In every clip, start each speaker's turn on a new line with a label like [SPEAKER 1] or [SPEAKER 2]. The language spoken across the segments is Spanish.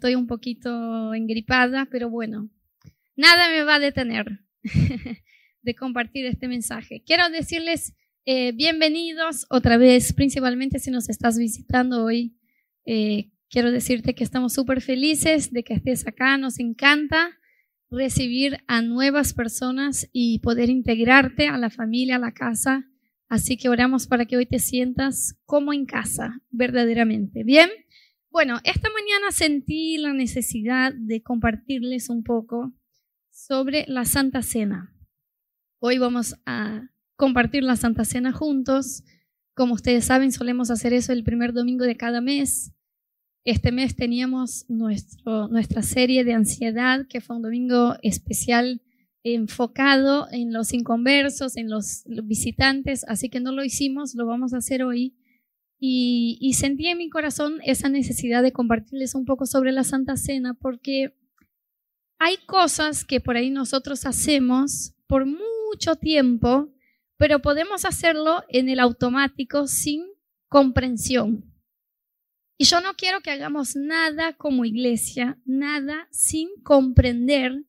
[SPEAKER 1] Estoy un poquito engripada, pero bueno, nada me va a detener de compartir este mensaje. Quiero decirles eh, bienvenidos otra vez, principalmente si nos estás visitando hoy. Eh, quiero decirte que estamos súper felices de que estés acá. Nos encanta recibir a nuevas personas y poder integrarte a la familia, a la casa. Así que oramos para que hoy te sientas como en casa, verdaderamente. Bien. Bueno, esta mañana sentí la necesidad de compartirles un poco sobre la Santa Cena. Hoy vamos a compartir la Santa Cena juntos. Como ustedes saben, solemos hacer eso el primer domingo de cada mes. Este mes teníamos nuestra serie de ansiedad, que fue un domingo especial enfocado en los inconversos, en los visitantes, así que no lo hicimos, lo vamos a hacer hoy. Y, sentí en mi corazón esa necesidad de compartirles un poco sobre la Santa Cena, porque hay cosas que por ahí nosotros hacemos por mucho tiempo, pero podemos hacerlo en el automático sin comprensión. Y yo no quiero que hagamos nada como iglesia, nada sin comprender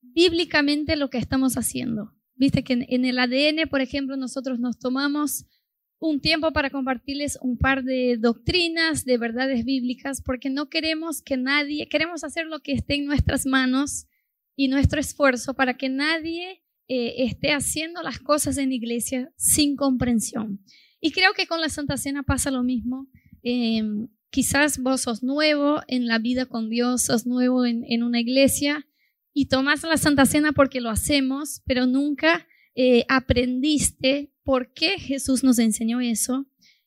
[SPEAKER 1] bíblicamente lo que estamos haciendo. Viste que en el ADN, por ejemplo, nosotros nos tomamos un tiempo para compartirles un par de doctrinas, de verdades bíblicas, porque no queremos que nadie, queremos hacer lo que esté en nuestras manos y nuestro esfuerzo para que nadie eh, esté haciendo las cosas en iglesia sin comprensión. Y creo que con la Santa Cena pasa lo mismo. Em, quizás vos sos nuevo en la vida con Dios, sos nuevo en, en una iglesia y tomás la Santa Cena porque lo hacemos, pero nunca eh, aprendiste por qué Jesús nos enseñó eso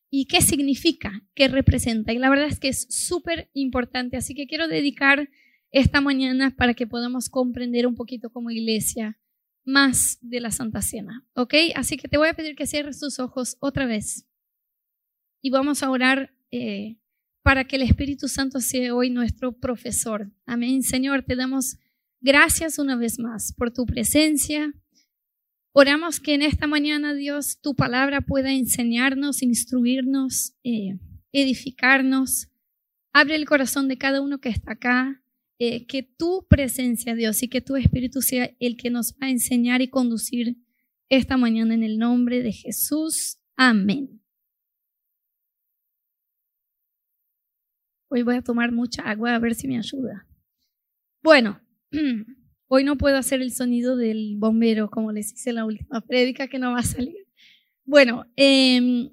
[SPEAKER 1] y qué significa, qué representa. Y la verdad es que es súper importante. Así que quiero dedicar esta mañana para que podamos comprender un poquito como iglesia más de la Santa Cena. ¿Ok? Así que te voy a pedir que cierres tus ojos otra vez y vamos a orar eh, para que el Espíritu Santo sea hoy nuestro profesor. Amén. Señor, te damos gracias una vez más por tu presencia Oramos que en esta mañana, Dios, tu palabra pueda enseñarnos, instruirnos, eh, edificarnos. Abre el corazón de cada uno que está acá. Eh, que tu presencia, Dios, y que tu Espíritu sea el que nos va a enseñar y conducir esta mañana en el nombre de Jesús. Amén. Hoy voy a tomar mucha agua a ver si me ayuda. Bueno. Hoy no puedo hacer el sonido del bombero, como les hice en la última prédica, que no va a salir. Bueno, em,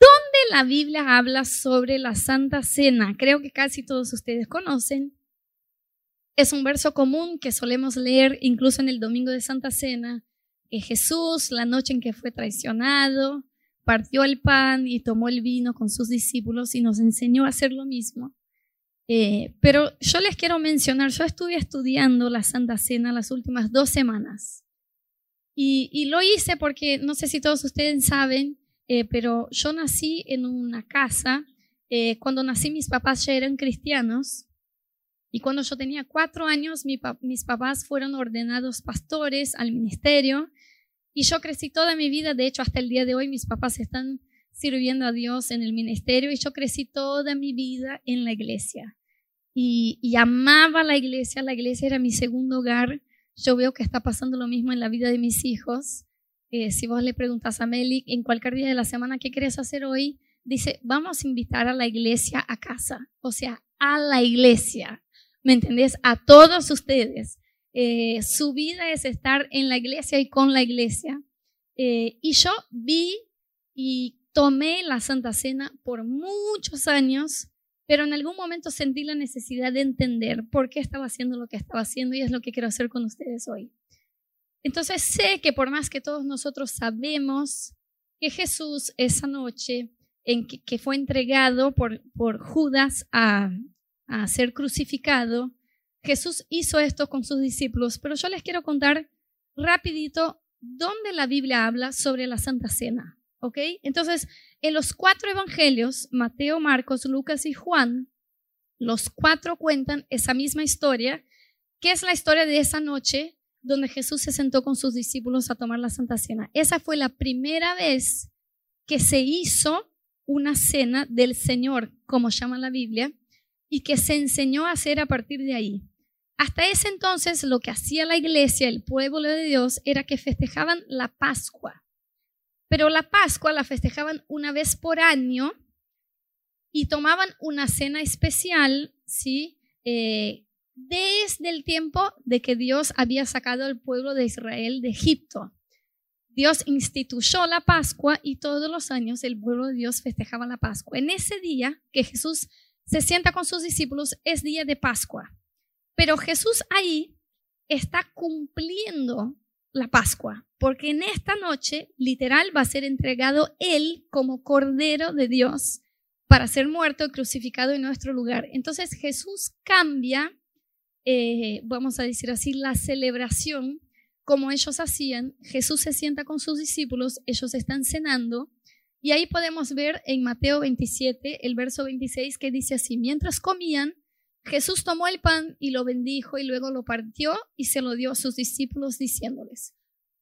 [SPEAKER 1] ¿dónde la Biblia habla sobre la Santa Cena? Creo que casi todos ustedes conocen. Es un verso común que solemos leer incluso en el domingo de Santa Cena, que Jesús, la noche en que fue traicionado, partió el pan y tomó el vino con sus discípulos y nos enseñó a hacer lo mismo. Eh, pero yo les quiero mencionar, yo estuve estudiando la Santa Cena las últimas dos semanas. Y, lo hice porque, no sé si todos ustedes saben, eh, pero yo nací en una casa. Eh, cuando nací mis papás ya eran cristianos. Y cuando yo tenía cuatro años, mis papás fueron ordenados pastores al ministerio. Y yo crecí toda mi vida, de hecho hasta el día de hoy mis papás están sirviendo a Dios en el ministerio y yo crecí toda mi vida en la iglesia. Y, amaba la iglesia, la iglesia era mi segundo hogar. Yo veo que está pasando lo mismo en la vida de mis hijos. Eh, si vos le preguntas a Meli en cualquier día de la semana qué quieres hacer hoy, dice, vamos a invitar a la iglesia a casa, o sea, a la iglesia, ¿me entendés? A todos ustedes. Eh, su vida es estar en la iglesia y con la iglesia. Eh, y yo vi y tomé la Santa Cena por muchos años, pero en algún momento sentí la necesidad de entender por qué estaba haciendo lo que estaba haciendo y es lo que quiero hacer con ustedes hoy. Entonces sé que por más que todos nosotros sabemos que Jesús esa noche en que, fue entregado por, por Judas a, a ser crucificado, Jesús hizo esto con sus discípulos, pero yo les quiero contar rapidito dónde la Biblia habla sobre la Santa Cena. ¿Ok? Entonces, en los cuatro evangelios, Mateo, Marcos, Lucas y Juan, los cuatro cuentan esa misma historia, que es la historia de esa noche donde Jesús se sentó con sus discípulos a tomar la Santa Cena. Esa fue la primera vez que se hizo una cena del Señor, como llama la Biblia, y que se enseñó a hacer a partir de ahí. Hasta ese entonces lo que hacía la iglesia, el pueblo de Dios, era que festejaban la Pascua. Pero la Pascua la festejaban una vez por año y tomaban una cena especial, ¿sí? Eh, desde el tiempo de que Dios había sacado al pueblo de Israel de Egipto. Dios instituyó la Pascua y todos los años el pueblo de Dios festejaba la Pascua. En ese día que Jesús se sienta con sus discípulos es día de Pascua. Pero Jesús ahí está cumpliendo la Pascua, porque en esta noche literal va a ser entregado Él como Cordero de Dios para ser muerto y crucificado en nuestro lugar. Entonces Jesús cambia, eh, vamos a decir así, la celebración como ellos hacían. Jesús se sienta con sus discípulos, ellos están cenando. Y ahí podemos ver en Mateo 27, el verso 26, que dice así, mientras comían, Jesús tomó el pan y lo bendijo y luego lo partió y se lo dio a sus discípulos diciéndoles,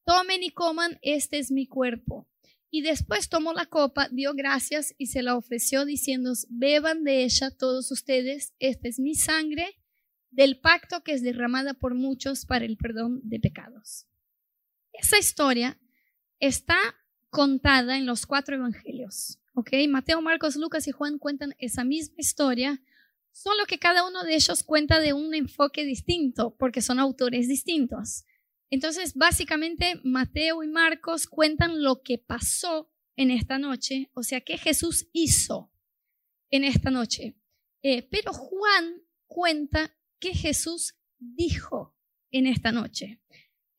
[SPEAKER 1] tomen y coman, este es mi cuerpo. Y después tomó la copa, dio gracias y se la ofreció diciendo, beban de ella todos ustedes, esta es mi sangre del pacto que es derramada por muchos para el perdón de pecados. Esa historia está contada en los cuatro evangelios. ¿ok? Mateo, Marcos, Lucas y Juan cuentan esa misma historia solo que cada uno de ellos cuenta de un enfoque distinto, porque son autores distintos. Entonces, básicamente, Mateo y Marcos cuentan lo que pasó en esta noche, o sea, qué Jesús hizo en esta noche. Eh, pero Juan cuenta qué Jesús dijo en esta noche.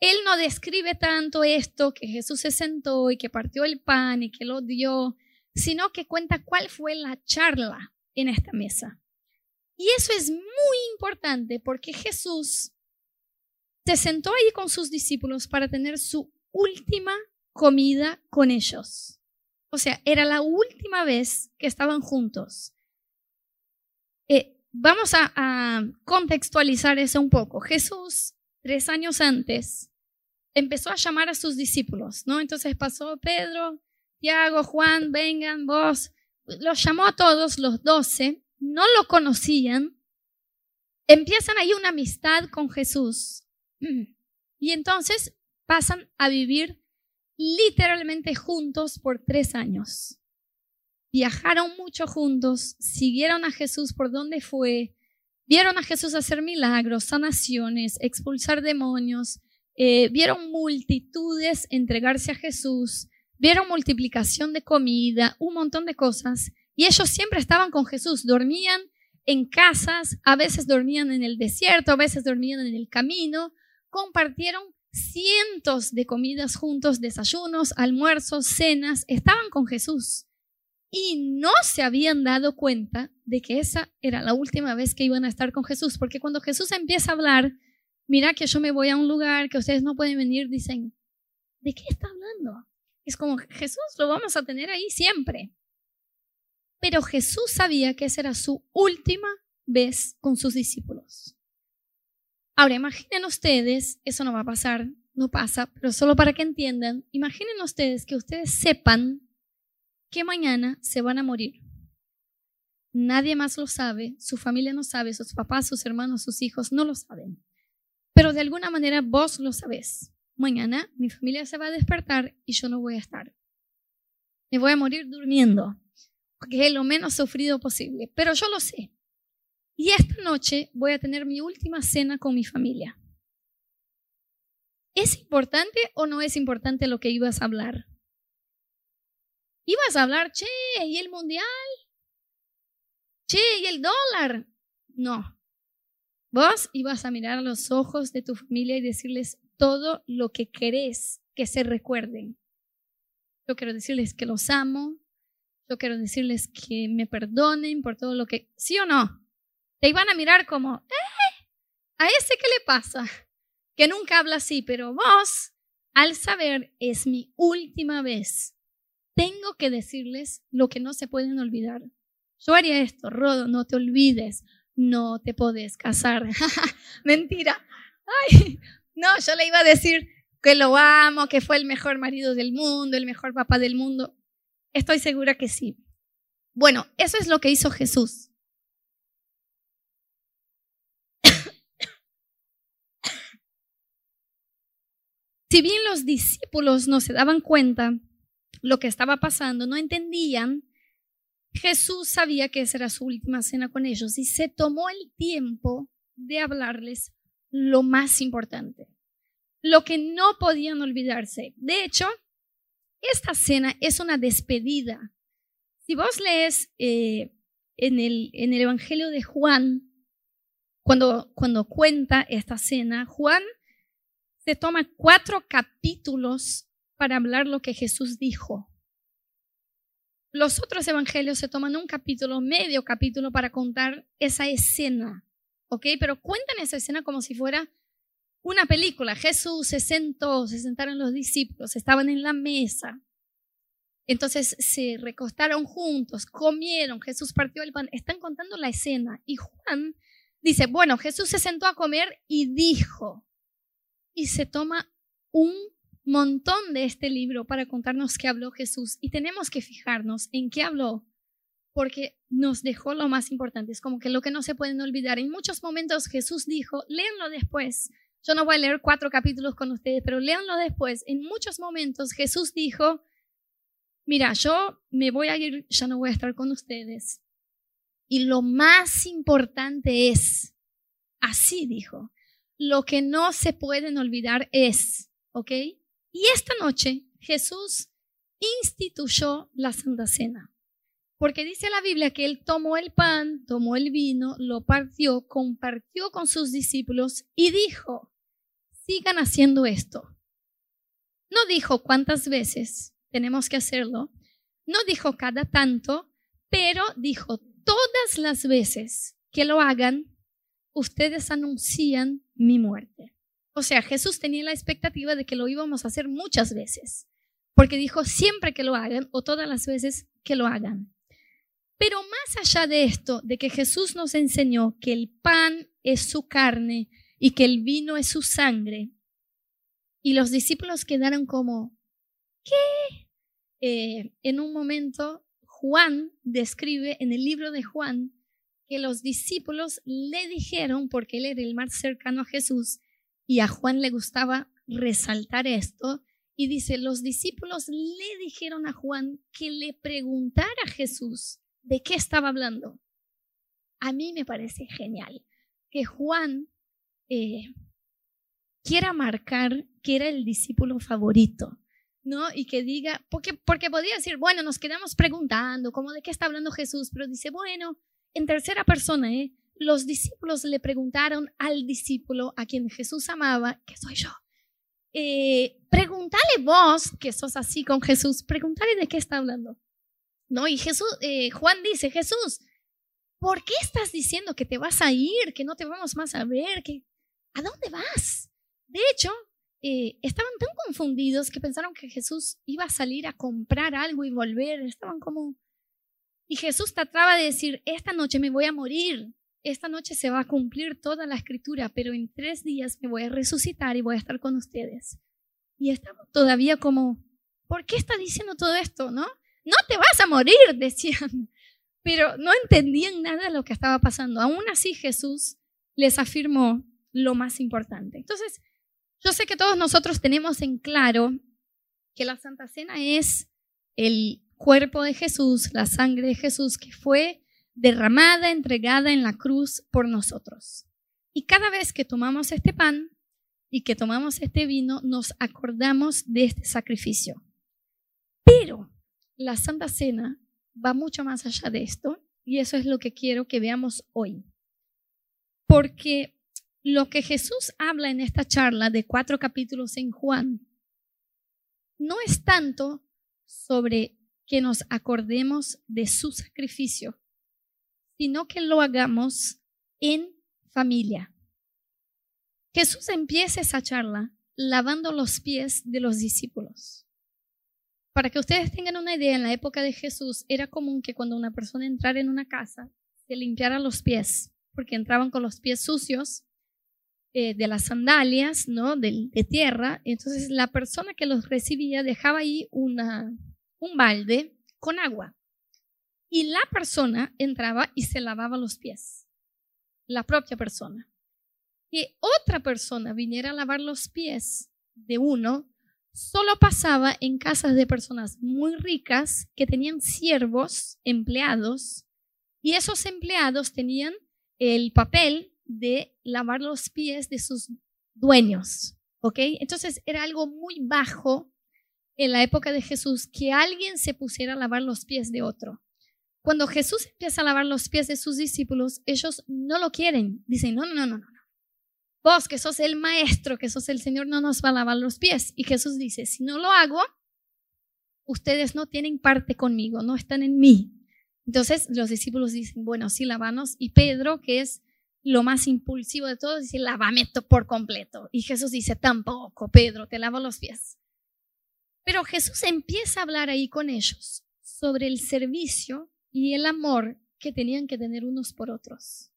[SPEAKER 1] Él no describe tanto esto, que Jesús se sentó y que partió el pan y que lo dio, sino que cuenta cuál fue la charla en esta mesa. Y eso es muy importante porque Jesús se sentó ahí con sus discípulos para tener su última comida con ellos. O sea, era la última vez que estaban juntos. Eh, vamos a, a contextualizar eso un poco. Jesús, tres años antes, empezó a llamar a sus discípulos, ¿no? Entonces pasó Pedro, Tiago, Juan, vengan, vos. Los llamó a todos, los doce, no lo conocían, empiezan ahí una amistad con Jesús. Y entonces pasan a vivir literalmente juntos por tres años. Viajaron mucho juntos, siguieron a Jesús por donde fue, vieron a Jesús hacer milagros, sanaciones, expulsar demonios, eh, vieron multitudes entregarse a Jesús, vieron multiplicación de comida, un montón de cosas. Y ellos siempre estaban con Jesús, dormían en casas, a veces dormían en el desierto, a veces dormían en el camino, compartieron cientos de comidas juntos, desayunos, almuerzos, cenas, estaban con Jesús. Y no se habían dado cuenta de que esa era la última vez que iban a estar con Jesús, porque cuando Jesús empieza a hablar, mira que yo me voy a un lugar que ustedes no pueden venir, dicen, ¿de qué está hablando? Es como Jesús lo vamos a tener ahí siempre. Pero Jesús sabía que esa era su última vez con sus discípulos. Ahora, imaginen ustedes, eso no va a pasar, no pasa, pero solo para que entiendan, imaginen ustedes que ustedes sepan que mañana se van a morir. Nadie más lo sabe, su familia no sabe, sus papás, sus hermanos, sus hijos no lo saben. Pero de alguna manera vos lo sabés. Mañana mi familia se va a despertar y yo no voy a estar. Me voy a morir durmiendo que es lo menos sufrido posible, pero yo lo sé. Y esta noche voy a tener mi última cena con mi familia. ¿Es importante o no es importante lo que ibas a hablar? Ibas a hablar, che, ¿y el mundial? Che, ¿y el dólar? No. Vos ibas a mirar a los ojos de tu familia y decirles todo lo que querés que se recuerden. Yo quiero decirles que los amo, yo quiero decirles que me perdonen por todo lo que, ¿sí o no? Te iban a mirar como, ¡eh! ¿A ese qué le pasa? Que nunca habla así, pero vos, al saber, es mi última vez. Tengo que decirles lo que no se pueden olvidar. Yo haría esto, Rodo, no te olvides, no te podés casar. Mentira. Ay, no, yo le iba a decir que lo amo, que fue el mejor marido del mundo, el mejor papá del mundo. Estoy segura que sí. Bueno, eso es lo que hizo Jesús. si bien los discípulos no se daban cuenta lo que estaba pasando, no entendían, Jesús sabía que esa era su última cena con ellos y se tomó el tiempo de hablarles lo más importante, lo que no podían olvidarse. De hecho, esta cena es una despedida. Si vos lees eh, en, el, en el Evangelio de Juan, cuando, cuando cuenta esta cena, Juan se toma cuatro capítulos para hablar lo que Jesús dijo. Los otros evangelios se toman un capítulo, medio capítulo, para contar esa escena, ¿ok? Pero cuentan esa escena como si fuera una película. Jesús se sentó, se sentaron los discípulos, estaban en la mesa. Entonces se recostaron juntos, comieron, Jesús partió el pan. Están contando la escena. Y Juan dice, bueno, Jesús se sentó a comer y dijo, y se toma un montón de este libro para contarnos qué habló Jesús. Y tenemos que fijarnos en qué habló, porque nos dejó lo más importante. Es como que lo que no se pueden olvidar. En muchos momentos Jesús dijo, léanlo después. Yo no voy a leer cuatro capítulos con ustedes, pero léanlo después. En muchos momentos Jesús dijo, mira, yo me voy a ir, ya no voy a estar con ustedes. Y lo más importante es, así dijo, lo que no se pueden olvidar es, ¿ok? Y esta noche Jesús instituyó la Santa Cena. Porque dice la Biblia que él tomó el pan, tomó el vino, lo partió, compartió con sus discípulos y dijo, sigan haciendo esto. No dijo cuántas veces tenemos que hacerlo, no dijo cada tanto, pero dijo todas las veces que lo hagan, ustedes anuncian mi muerte. O sea, Jesús tenía la expectativa de que lo íbamos a hacer muchas veces, porque dijo siempre que lo hagan o todas las veces que lo hagan. Pero más allá de esto, de que Jesús nos enseñó que el pan es su carne y que el vino es su sangre, y los discípulos quedaron como, ¿qué? Eh, en un momento Juan describe en el libro de Juan que los discípulos le dijeron, porque él era el más cercano a Jesús, y a Juan le gustaba resaltar esto, y dice, los discípulos le dijeron a Juan que le preguntara a Jesús de qué estaba hablando. A mí me parece genial que Juan eh, quiera marcar que era el discípulo favorito. ¿no? Y que diga, porque, porque podría decir, bueno, nos quedamos preguntando, ¿cómo de qué está hablando Jesús? Pero dice, bueno, en tercera persona, ¿eh? los discípulos le preguntaron al discípulo a quien Jesús amaba, que soy yo, eh, pregúntale vos, que sos así con Jesús, pregúntale de qué está hablando. ¿No? Y Jesús, eh, Juan dice, Jesús, ¿por qué estás diciendo que te vas a ir, que no te vamos más a ver, que a dónde vas? De hecho, eh, estaban tan confundidos que pensaron que Jesús iba a salir a comprar algo y volver. Estaban como... Y Jesús trataba de decir, esta noche me voy a morir, esta noche se va a cumplir toda la escritura, pero en tres días me voy a resucitar y voy a estar con ustedes. Y estaban todavía como, ¿por qué está diciendo todo esto? ¿No? No te vas a morir, decían. Pero no entendían nada de lo que estaba pasando. Aún así Jesús les afirmó lo más importante. Entonces, yo sé que todos nosotros tenemos en claro que la Santa Cena es el cuerpo de Jesús, la sangre de Jesús que fue derramada, entregada en la cruz por nosotros. Y cada vez que tomamos este pan y que tomamos este vino, nos acordamos de este sacrificio. Pero la Santa Cena va mucho más allá de esto y eso es lo que quiero que veamos hoy. Porque lo que Jesús habla en esta charla de cuatro capítulos en Juan no es tanto sobre que nos acordemos de su sacrificio, sino que lo hagamos en familia. Jesús empieza esa charla lavando los pies de los discípulos. Para que ustedes tengan una idea, en la época de Jesús era común que cuando una persona entrara en una casa, se limpiara los pies, porque entraban con los pies sucios eh, de las sandalias, ¿no? De, tierra. Entonces la persona que los recibía dejaba ahí una, un balde con agua. Y la persona entraba y se lavaba los pies. La propia persona. Que otra persona viniera a lavar los pies de uno solo pasaba en casas de personas muy ricas que tenían siervos, empleados, y esos empleados tenían el papel de lavar los pies de sus dueños, ¿ok? Entonces era algo muy bajo en la época de Jesús que alguien se pusiera a lavar los pies de otro. Cuando Jesús empieza a lavar los pies de sus discípulos, ellos no lo quieren. Dicen, no, no, no, no, no. Vos que sos el maestro, que sos el Señor, no nos va a lavar los pies. Y Jesús dice, si no lo hago, ustedes no tienen parte conmigo, no están en mí. Entonces los discípulos dicen, bueno, sí, lavanos. Y Pedro, que es lo más impulsivo de todos, dice, lavame por completo. Y Jesús dice, tampoco, Pedro, te lavo los pies. Pero Jesús empieza a hablar ahí con ellos sobre el servicio y el amor que tenían que tener unos por otros.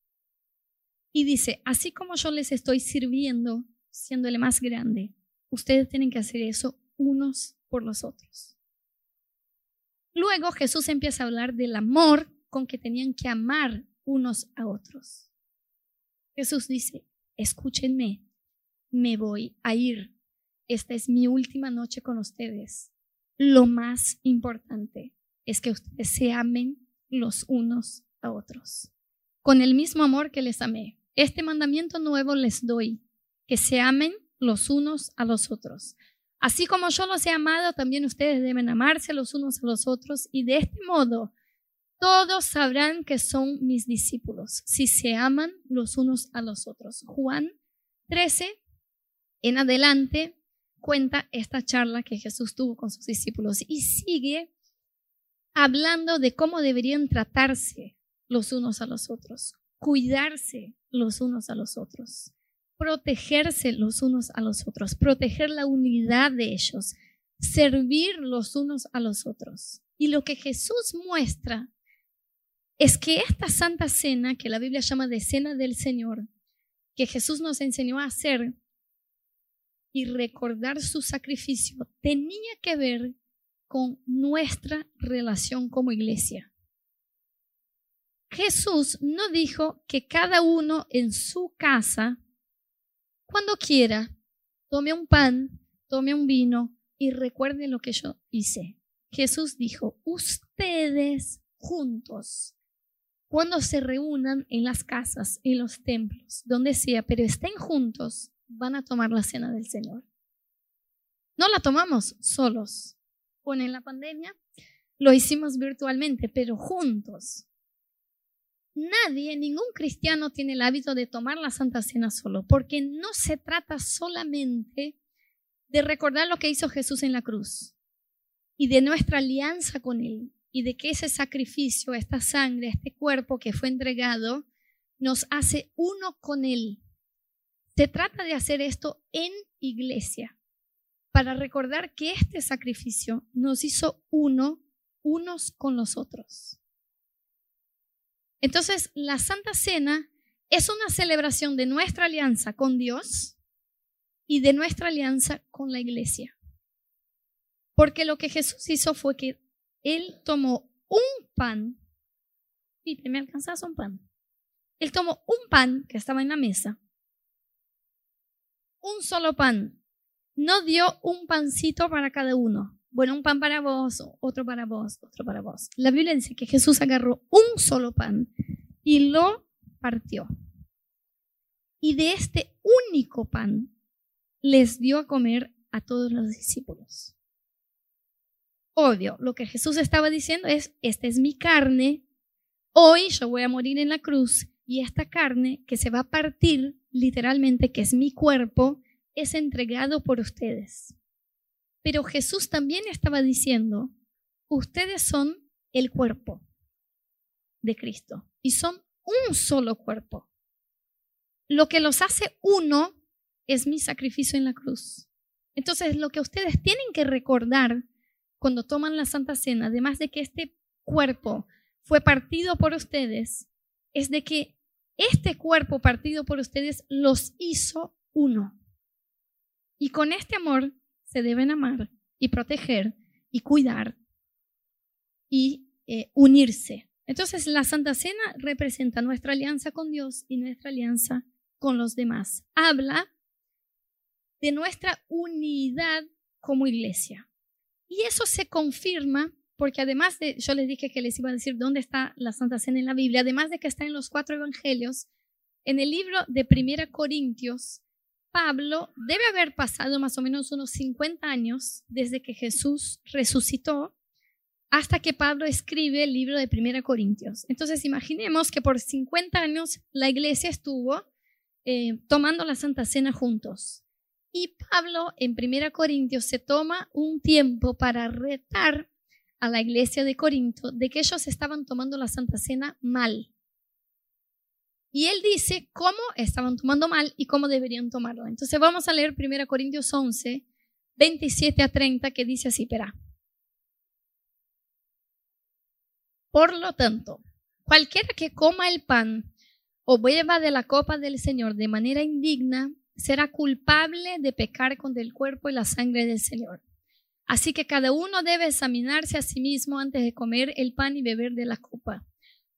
[SPEAKER 1] Y dice, así como yo les estoy sirviendo, siendo el más grande, ustedes tienen que hacer eso unos por los otros. Luego Jesús empieza a hablar del amor con que tenían que amar unos a otros. Jesús dice, escúchenme, me voy a ir. Esta es mi última noche con ustedes. Lo más importante es que ustedes se amen los unos a otros, con el mismo amor que les amé. Este mandamiento nuevo les doy, que se amen los unos a los otros. Así como yo los he amado, también ustedes deben amarse los unos a los otros y de este modo todos sabrán que son mis discípulos, si se aman los unos a los otros. Juan 13, en adelante, cuenta esta charla que Jesús tuvo con sus discípulos y sigue hablando de cómo deberían tratarse los unos a los otros, cuidarse los unos a los otros protegerse los unos a los otros, proteger la unidad de ellos, servir los unos a los otros. Y lo que Jesús muestra es que esta santa cena, que la Biblia llama de cena del Señor, que Jesús nos enseñó a hacer y recordar su sacrificio, tenía que ver con nuestra relación como iglesia. Jesús no dijo que cada uno en su casa cuando quiera, tome un pan, tome un vino y recuerde lo que yo hice. Jesús dijo, ustedes juntos, cuando se reúnan en las casas, en los templos, donde sea, pero estén juntos, van a tomar la cena del Señor. No la tomamos solos. Con la pandemia lo hicimos virtualmente, pero juntos. Nadie, ningún cristiano tiene el hábito de tomar la Santa Cena solo, porque no se trata solamente de recordar lo que hizo Jesús en la cruz y de nuestra alianza con Él y de que ese sacrificio, esta sangre, este cuerpo que fue entregado, nos hace uno con Él. Se trata de hacer esto en iglesia, para recordar que este sacrificio nos hizo uno, unos con los otros. Entonces, la Santa Cena es una celebración de nuestra alianza con Dios y de nuestra alianza con la iglesia. Porque lo que Jesús hizo fue que Él tomó un pan, y ¿me alcanzas un pan? Él tomó un pan que estaba en la mesa, un solo pan, no dio un pancito para cada uno. Bueno, un pan para vos, otro para vos, otro para vos. La Biblia dice que Jesús agarró un solo pan y lo partió. Y de este único pan les dio a comer a todos los discípulos. Lo que Jesús estaba diciendo es, esta es mi carne, hoy yo voy a morir en la cruz y esta carne que se va a partir literalmente, que es mi cuerpo, es entregado por ustedes. Pero Jesús también estaba diciendo, ustedes son el cuerpo de Cristo y son un solo cuerpo. Lo que los hace uno es mi sacrificio en la cruz. Entonces, lo que ustedes tienen que recordar cuando toman la Santa Cena, además de que este cuerpo fue partido por ustedes, es de que este cuerpo partido por ustedes los hizo uno. Y con este amor se deben amar y proteger y cuidar y eh, unirse. Entonces la Santa Cena representa nuestra alianza con Dios y nuestra alianza con los demás. Habla de nuestra unidad como iglesia. Y eso se confirma porque además de, yo les dije que les iba a decir dónde está la Santa Cena en la Biblia, además de que está en los cuatro evangelios, en el libro de Primera Corintios, Pablo debe haber pasado más o menos unos 50 años desde que Jesús resucitó hasta que Pablo escribe el libro de Primera Corintios. Entonces imaginemos que por 50 años la iglesia estuvo eh, tomando la Santa Cena juntos. Y Pablo en Primera Corintios se toma un tiempo para retar a la iglesia de Corinto de que ellos estaban tomando la Santa Cena mal. Y él dice cómo estaban tomando mal y cómo deberían tomarlo. Entonces vamos a leer 1 Corintios 11, 27 a 30, que dice así, espera. Por lo tanto, cualquiera que coma el pan o beba de la copa del Señor de manera indigna, será culpable de pecar contra el cuerpo y la sangre del Señor. Así que cada uno debe examinarse a sí mismo antes de comer el pan y beber de la copa.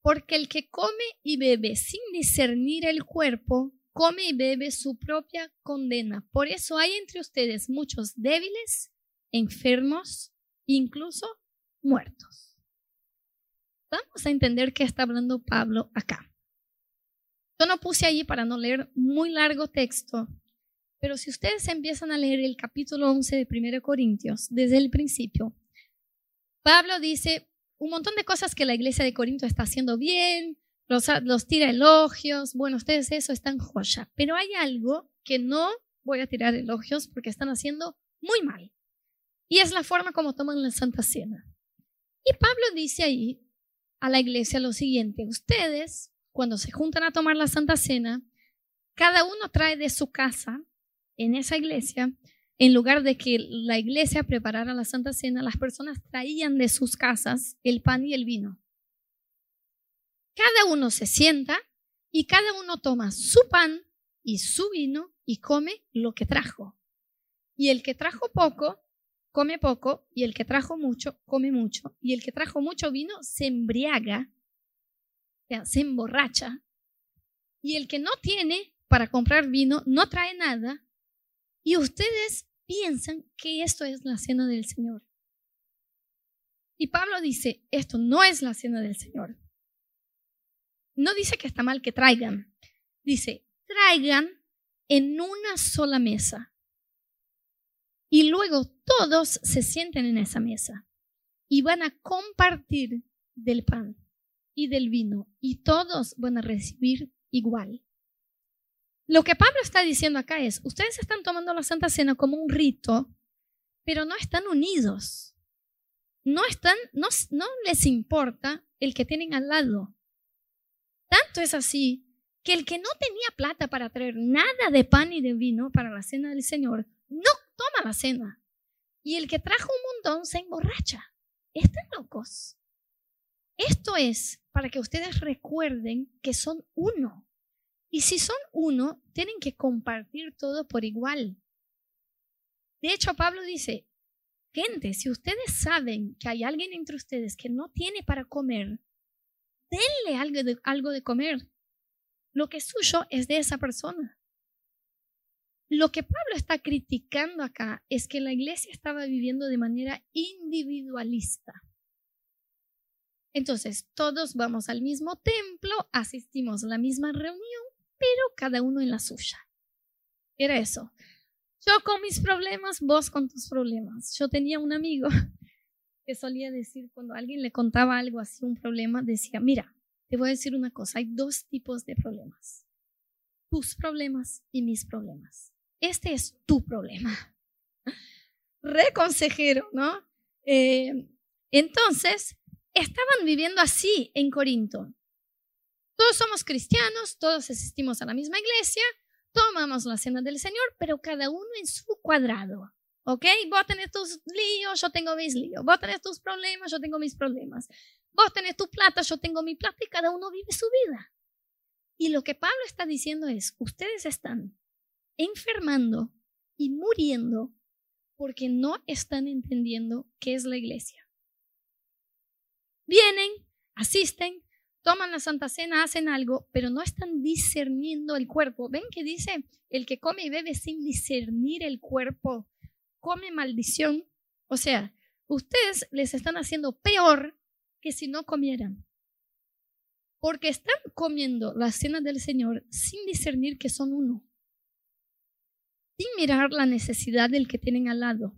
[SPEAKER 1] Porque el que come y bebe sin discernir el cuerpo, come y bebe su propia condena. Por eso hay entre ustedes muchos débiles, enfermos, incluso muertos. Vamos a entender qué está hablando Pablo acá. Yo no puse allí para no leer muy largo texto, pero si ustedes empiezan a leer el capítulo 11 de 1 Corintios desde el principio, Pablo dice, un montón de cosas que la iglesia de Corinto está haciendo bien, los, los tira elogios, bueno, ustedes eso están joya, pero hay algo que no voy a tirar elogios porque están haciendo muy mal. Y es la forma como toman la Santa Cena. Y Pablo dice ahí a la iglesia lo siguiente, ustedes, cuando se juntan a tomar la Santa Cena, cada uno trae de su casa, en esa iglesia, en lugar de que la iglesia preparara la Santa Cena, las personas traían de sus casas el pan y el vino. Cada uno se sienta y cada uno toma su pan y su vino y come lo que trajo. Y el que trajo poco, come poco, y el que trajo mucho, come mucho, y el que trajo mucho vino se embriaga, se emborracha, y el que no tiene para comprar vino no trae nada, y ustedes piensan que esto es la cena del Señor. Y Pablo dice, esto no es la cena del Señor. No dice que está mal que traigan. Dice, traigan en una sola mesa. Y luego todos se sienten en esa mesa y van a compartir del pan del vino y todos van a recibir igual. Lo que Pablo está diciendo acá es, ustedes están tomando la Santa Cena como un rito, pero no están unidos. No, están, no, no les importa el que tienen al lado. Tanto es así que el que no tenía plata para traer nada de pan y de vino para la cena del Señor, no toma la cena. Y el que trajo un montón se emborracha. Están locos. Esto es para que ustedes recuerden que son uno. Y si son uno, tienen que compartir todo por igual. De hecho, Pablo dice, gente, si ustedes saben que hay alguien entre ustedes que no tiene para comer, denle algo de, algo de comer. Lo que es suyo es de esa persona. Lo que Pablo está criticando acá es que la iglesia estaba viviendo de manera individualista. Entonces, todos vamos al mismo templo, asistimos a la misma reunión, pero cada uno en la suya. Era eso. Yo con mis problemas, vos con tus problemas. Yo tenía un amigo que solía decir cuando alguien le contaba algo así, un problema, decía, mira, te voy a decir una cosa, hay dos tipos de problemas. Tus problemas y mis problemas. Este es tu problema. Re consejero, ¿no? Eh, entonces, estaban viviendo así en Corinto. Todos somos cristianos, todos asistimos a la misma iglesia, tomamos la cena del Señor, pero cada uno en su cuadrado. ¿Ok? Vos tenés tus líos, yo tengo mis líos. Vos tenés tus problemas, yo tengo mis problemas. Vos tenés tu plata, yo tengo mi plata y cada uno vive su vida. Y lo que Pablo está diciendo es, ustedes están enfermando y muriendo porque no están entendiendo qué es la iglesia. Vienen, asisten, toman la Santa Cena, hacen algo, pero no están discerniendo el cuerpo. ¿Ven que dice, el que come y bebe sin discernir el cuerpo, come maldición? O sea, ustedes les están haciendo peor que si no comieran. Porque están comiendo la cena del Señor sin discernir que son uno. Sin mirar la necesidad del que tienen al lado.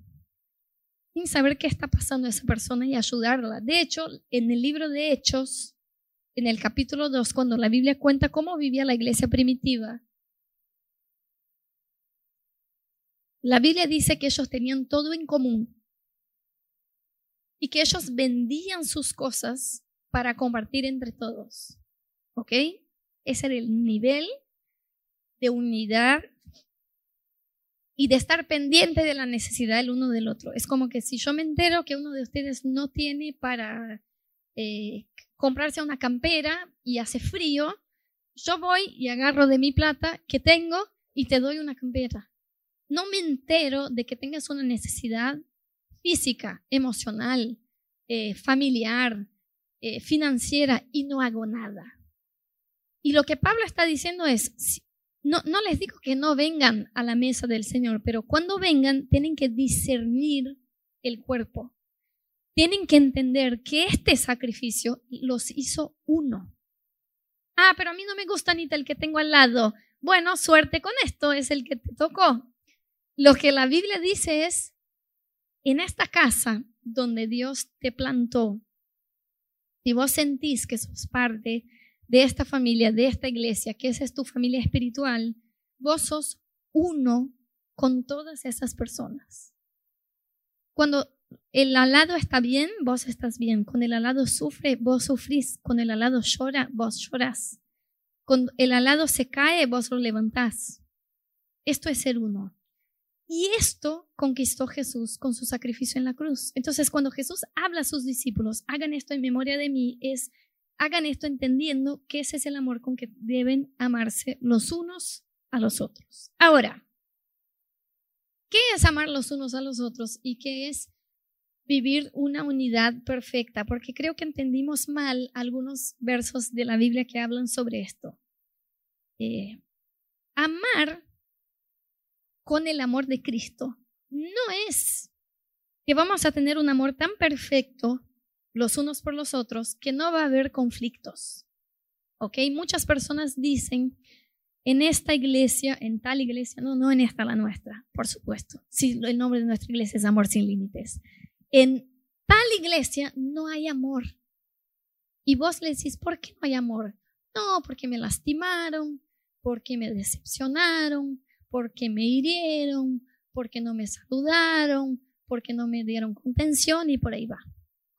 [SPEAKER 1] Sin saber qué está pasando a esa persona y ayudarla. De hecho, en el libro de Hechos, en el capítulo 2, cuando la Biblia cuenta cómo vivía la iglesia primitiva, la Biblia dice que ellos tenían todo en común y que ellos vendían sus cosas para compartir entre todos. ¿Ok? Ese era el nivel de unidad y de estar pendiente de la necesidad del uno del otro. Es como que si yo me entero que uno de ustedes no tiene para eh, comprarse una campera y hace frío, yo voy y agarro de mi plata que tengo y te doy una campera. No me entero de que tengas una necesidad física, emocional, eh, familiar, eh, financiera y no hago nada. Y lo que Pablo está diciendo es, no, les digo que no vengan a la mesa del Señor, pero cuando vengan tienen que discernir el cuerpo tienen que entender que este sacrificio los hizo uno. Ah, pero a mí no me gusta ni el que tengo al lado. Bueno, suerte con esto, es el que te tocó. Lo que la Biblia dice es, en esta casa donde Dios te plantó, si vos sentís que sos parte de esta familia, de esta iglesia, que esa es tu familia espiritual, vos sos uno con todas esas personas. Cuando el alado está bien, vos estás bien. Con el alado sufre, vos sufrís. Con el alado llora, vos llorás. Con el alado se cae, vos lo levantás. Esto es ser uno. Y esto conquistó Jesús con su sacrificio en la cruz. Entonces, cuando Jesús habla a sus discípulos, hagan esto en memoria de mí, es hagan esto entendiendo que ese es el amor con que deben amarse los unos a los otros. Ahora, ¿qué es amar los unos a los otros y qué es vivir una unidad perfecta, porque creo que entendimos mal algunos versos de la Biblia que hablan sobre esto. Eh, amar con el amor de Cristo no es que vamos a tener un amor tan perfecto los unos por los otros que no va a haber conflictos. ¿Ok? Muchas personas dicen, en esta iglesia, en tal iglesia, no, no en esta la nuestra, por supuesto. Sí, el nombre de nuestra iglesia es Amor sin Límites en tal iglesia no hay amor. Y vos le decís, ¿por qué no hay amor? No, porque me lastimaron, porque me decepcionaron, porque me hirieron, porque no me saludaron, porque no me dieron contención y por ahí va.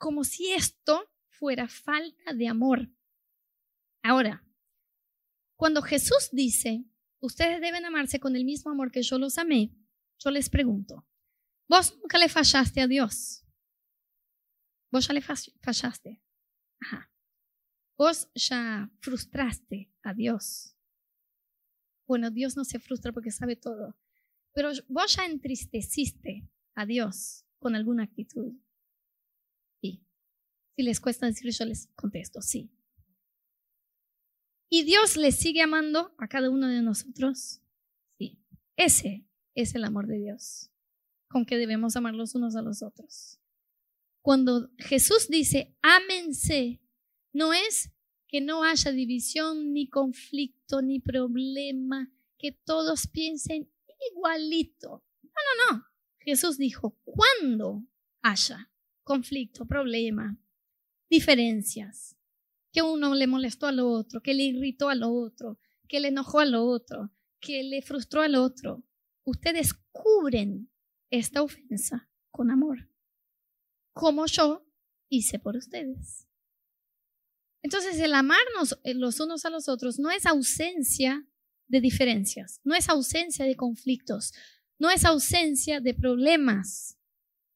[SPEAKER 1] Como si esto fuera falta de amor. Ahora, cuando Jesús dice, ustedes deben amarse con el mismo amor que yo los amé, yo les pregunto, ¿vos nunca le fallaste a Dios? Vos ya le fallaste. Ajá. Vos ya frustraste a Dios. Bueno, Dios no se frustra porque sabe todo. Pero vos ya entristeciste a Dios con alguna actitud. Si les cuesta decir, yo les contesto, sí. ¿Y Dios le sigue amando a cada uno de nosotros? Sí. Ese es el amor de Dios, con que debemos amar los unos a los otros cuando Jesús dice, ámense, no es que no haya división, ni conflicto, ni problema, que todos piensen igualito. No, no, no. Jesús dijo, cuando haya conflicto, problema, diferencias, que uno le molestó al otro, que le irritó al otro, que le enojó al otro, que le frustró al otro, ustedes cubren esta ofensa con amor como yo hice por ustedes. Entonces, el amarnos eh, los unos a los otros no es ausencia de diferencias, no es ausencia de conflictos, no es ausencia de problemas,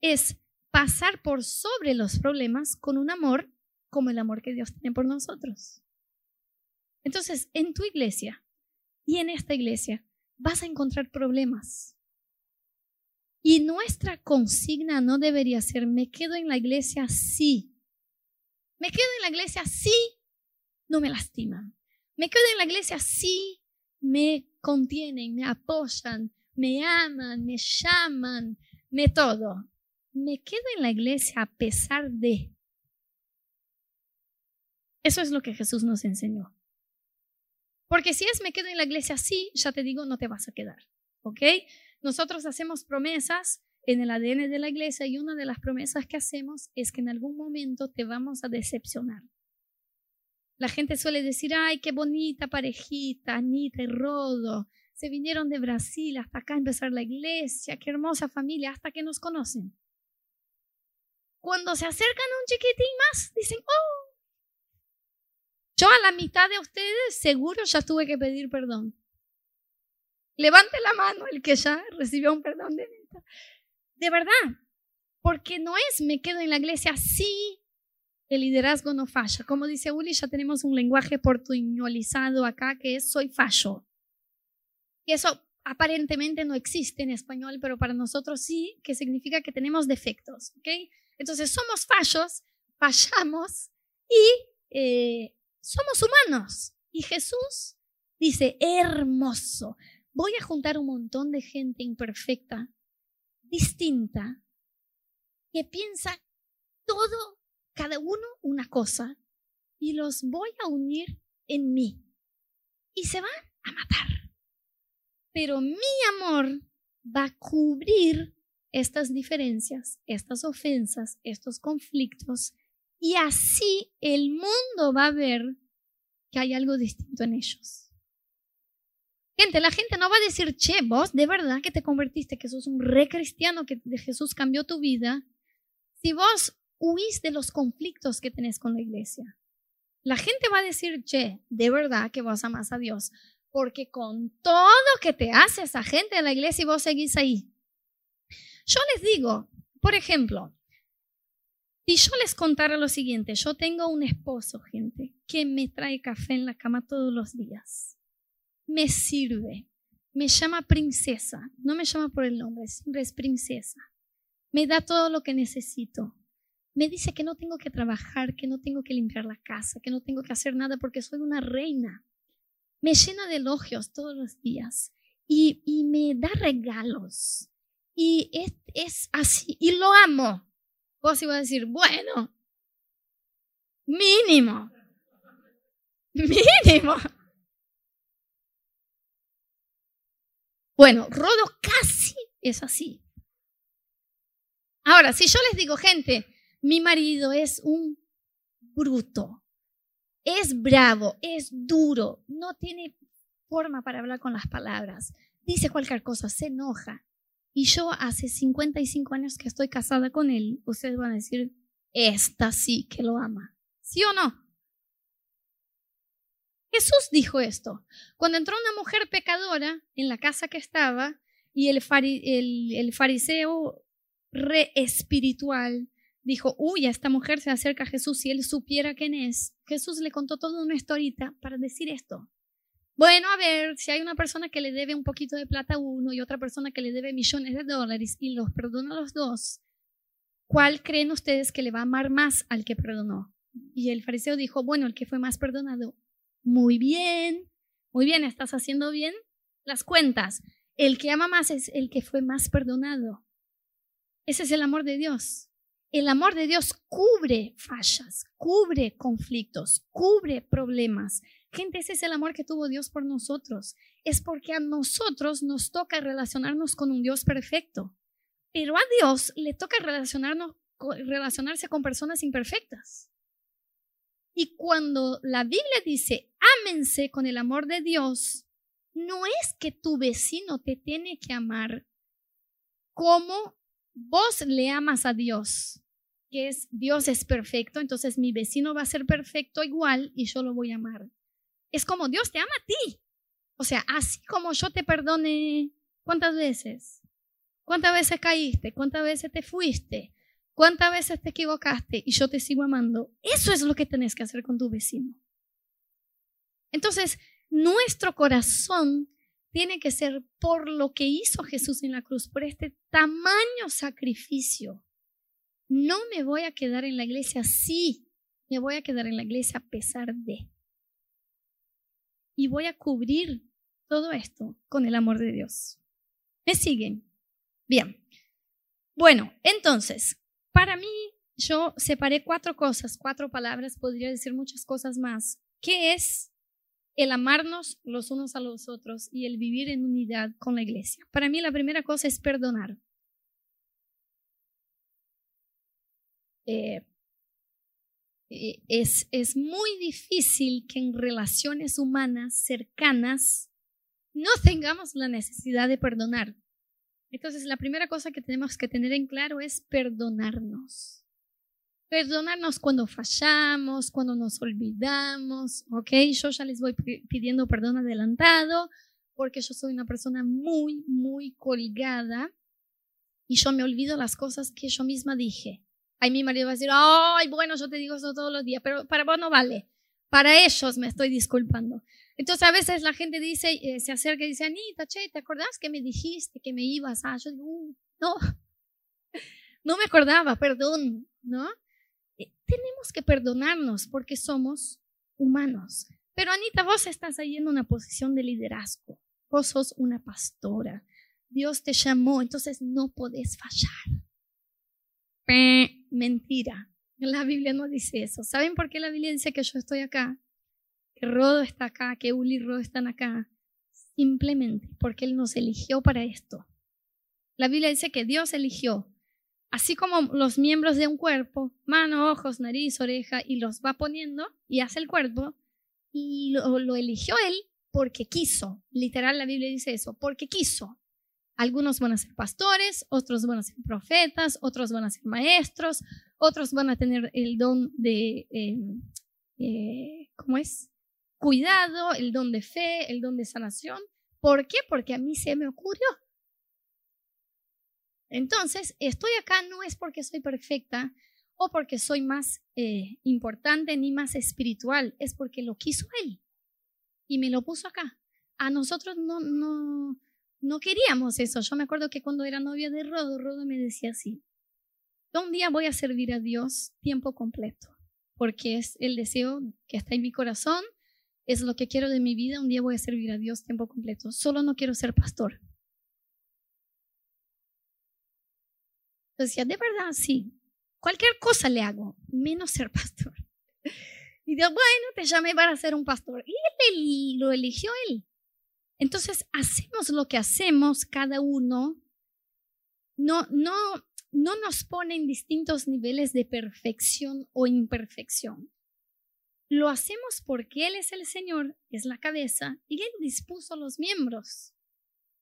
[SPEAKER 1] es pasar por sobre los problemas con un amor como el amor que Dios tiene por nosotros. Entonces, en tu iglesia y en esta iglesia vas a encontrar problemas, y nuestra consigna no debería ser, me quedo en la iglesia sí. Me quedo en la iglesia sí no me lastiman. Me quedo en la iglesia si me contienen, me apoyan, me aman, me llaman, me todo. Me quedo en la iglesia a pesar de. Eso es lo que Jesús nos enseñó. Porque si es me quedo en la iglesia así, ya te digo, no te vas a quedar. ¿Ok? Nosotros hacemos promesas en el ADN de la iglesia y una de las promesas que hacemos es que en algún momento te vamos a decepcionar. La gente suele decir, ay, qué bonita parejita, Anita y Rodo. Se vinieron de Brasil hasta acá a empezar la iglesia, qué hermosa familia, hasta que nos conocen. Cuando se acercan a un chiquitín más, dicen, oh, yo a la mitad de ustedes seguro ya tuve que pedir perdón. Levante la mano el que ya recibió un perdón de neta. De verdad, porque no es me quedo en la iglesia sí el liderazgo no falla. Como dice Uli, ya tenemos un lenguaje portuñolizado acá que es soy fallo. Y eso aparentemente no existe en español, pero para nosotros sí, que significa que tenemos defectos. ¿okay? Entonces somos fallos, fallamos y eh, somos humanos. Y Jesús dice, hermoso, voy a juntar un montón de gente imperfecta, distinta, que piensa todo, cada uno una cosa, y los voy a unir en mí. Y se van a matar. Pero mi amor va a cubrir estas diferencias, estas ofensas, estos conflictos y así el mundo va a ver que hay algo distinto en ellos. Gente, la gente no va a decir, che, vos de verdad que te convertiste, que sos un re cristiano, que de Jesús cambió tu vida. Si vos huís de los conflictos que tenés con la iglesia, la gente va a decir, che, de verdad que vos amas a Dios, porque con todo que te hace esa gente de la iglesia y vos seguís ahí. Yo les digo, por ejemplo, si yo les contara lo siguiente, yo tengo un esposo, gente, que me trae café en la cama todos los días. Me sirve. Me llama princesa. No me llama por el nombre, siempre es princesa. Me da todo lo que necesito. Me dice que no tengo que trabajar, que no tengo que limpiar la casa, que no tengo que hacer nada porque soy una reina. Me llena de elogios todos los días y, y me da regalos. Y es, es así. Y lo amo Vos ibas a decir, bueno, mínimo, mínimo. Bueno, Rodo casi es así. Ahora, si yo les digo, gente, mi marido es un bruto, es bravo, es duro, no tiene forma para hablar con las palabras, dice cualquier cosa, se enoja, y yo hace 55 años que estoy casada con él, ustedes van a decir, esta sí que lo ama. ¿Sí o no? Jesús dijo esto. Cuando entró una mujer pecadora en la casa que estaba y el, fariseo re espiritual dijo, uy, a esta mujer se acerca a Jesús si él supiera quién es. Jesús le contó toda una historita para decir esto. Bueno, a ver, si hay una persona que le debe un poquito de plata a uno y otra persona que le debe millones de dólares y los perdona a los dos, ¿cuál creen ustedes que le va a amar más al que perdonó? Y el fariseo dijo, bueno, el que fue más perdonado. Muy bien, muy bien, estás haciendo bien las cuentas. El que ama más es el que fue más perdonado. Ese es el amor de Dios. El amor de Dios cubre fallas, cubre conflictos, cubre problemas. Gente, ese es el amor que tuvo Dios por nosotros. Es porque a nosotros nos toca relacionarnos con un Dios perfecto. Pero a Dios le toca relacionarse con personas imperfectas. Y cuando la Biblia dice, ámense con el amor de Dios, no es que tu vecino te tiene que amar como vos le amas a Dios, que es Dios es perfecto, entonces mi vecino va a ser perfecto igual y yo lo voy a amar. Es como Dios te ama a ti. O sea, así como yo te perdone, ¿cuántas veces? ¿Cuántas veces caíste? ¿Cuántas veces te fuiste? ¿Cuántas veces te equivocaste y yo te sigo amando? Eso es lo que tenés que hacer con tu vecino. Entonces, nuestro corazón tiene que ser por lo que hizo Jesús en la cruz, por este tamaño sacrificio. No me voy a quedar en la iglesia, sí, me voy a quedar en la iglesia a pesar de. Y voy a cubrir todo esto con el amor de Dios. ¿Me siguen? Bien. Bueno, entonces, para mí, yo separé cuatro cosas, cuatro palabras, podría decir muchas cosas más. ¿Qué es el amarnos los unos a los otros y el vivir en unidad con la iglesia? Para mí, la primera cosa es perdonar. Eh, eh, es, es muy difícil que en relaciones humanas cercanas no tengamos la necesidad de perdonar. Entonces, la primera cosa que tenemos que tener en claro es perdonarnos. Perdonarnos cuando fallamos, cuando nos olvidamos, ¿ok? Yo ya les voy pidiendo perdón adelantado porque yo soy una persona muy, muy colgada y yo me olvido las cosas que yo misma dije. Ahí mi marido va a decir, ay, bueno, yo te digo eso todos los días, pero para vos no vale. Para ellos me estoy disculpando. Entonces a veces la gente dice, eh, se acerca y dice, Anita, che, ¿te acordás que me dijiste que me ibas a? Yo digo, uh, no, no me acordaba, perdón, ¿no? Eh, tenemos que perdonarnos porque somos humanos. Pero Anita, vos estás ahí en una posición de liderazgo. Vos sos una pastora. Dios te llamó, entonces no podés fallar mentira. La Biblia no dice eso. ¿Saben por qué la Biblia dice que yo estoy acá? Que Rodo está acá, que Uli y Rodo están acá. Simplemente porque Él nos eligió para esto. La Biblia dice que Dios eligió, así como los miembros de un cuerpo, mano, ojos, nariz, oreja, y los va poniendo y hace el cuerpo, y lo, lo eligió Él porque quiso. Literal, la Biblia dice eso, porque quiso. Algunos van a ser pastores, otros van a ser profetas, otros van a ser maestros, otros van a tener el don de, em, eh, ¿cómo es? Cuidado, el don de fe, el don de sanación. ¿Por qué? Porque a mí se me ocurrió. Entonces, estoy acá no es porque soy perfecta o porque soy más eh, importante ni más espiritual, es porque lo quiso Él y me lo puso acá. A nosotros no, no, no queríamos eso. Yo me acuerdo que cuando era novia de Rodo, Rodo me decía así, un día voy a servir a Dios tiempo completo, porque es el deseo que está en mi corazón, es lo que quiero de mi vida, un día voy a servir a Dios tiempo completo, solo no quiero ser pastor. Decía, de verdad, sí, cualquier cosa le hago, menos ser pastor. Y Dios, bueno, te llamé para ser un pastor. Y él lo eligió él. Entonces, hacemos lo que hacemos cada uno, no, no, no nos pone en distintos niveles de perfección o imperfección. Lo hacemos porque Él es el Señor, es la cabeza, y Él dispuso los miembros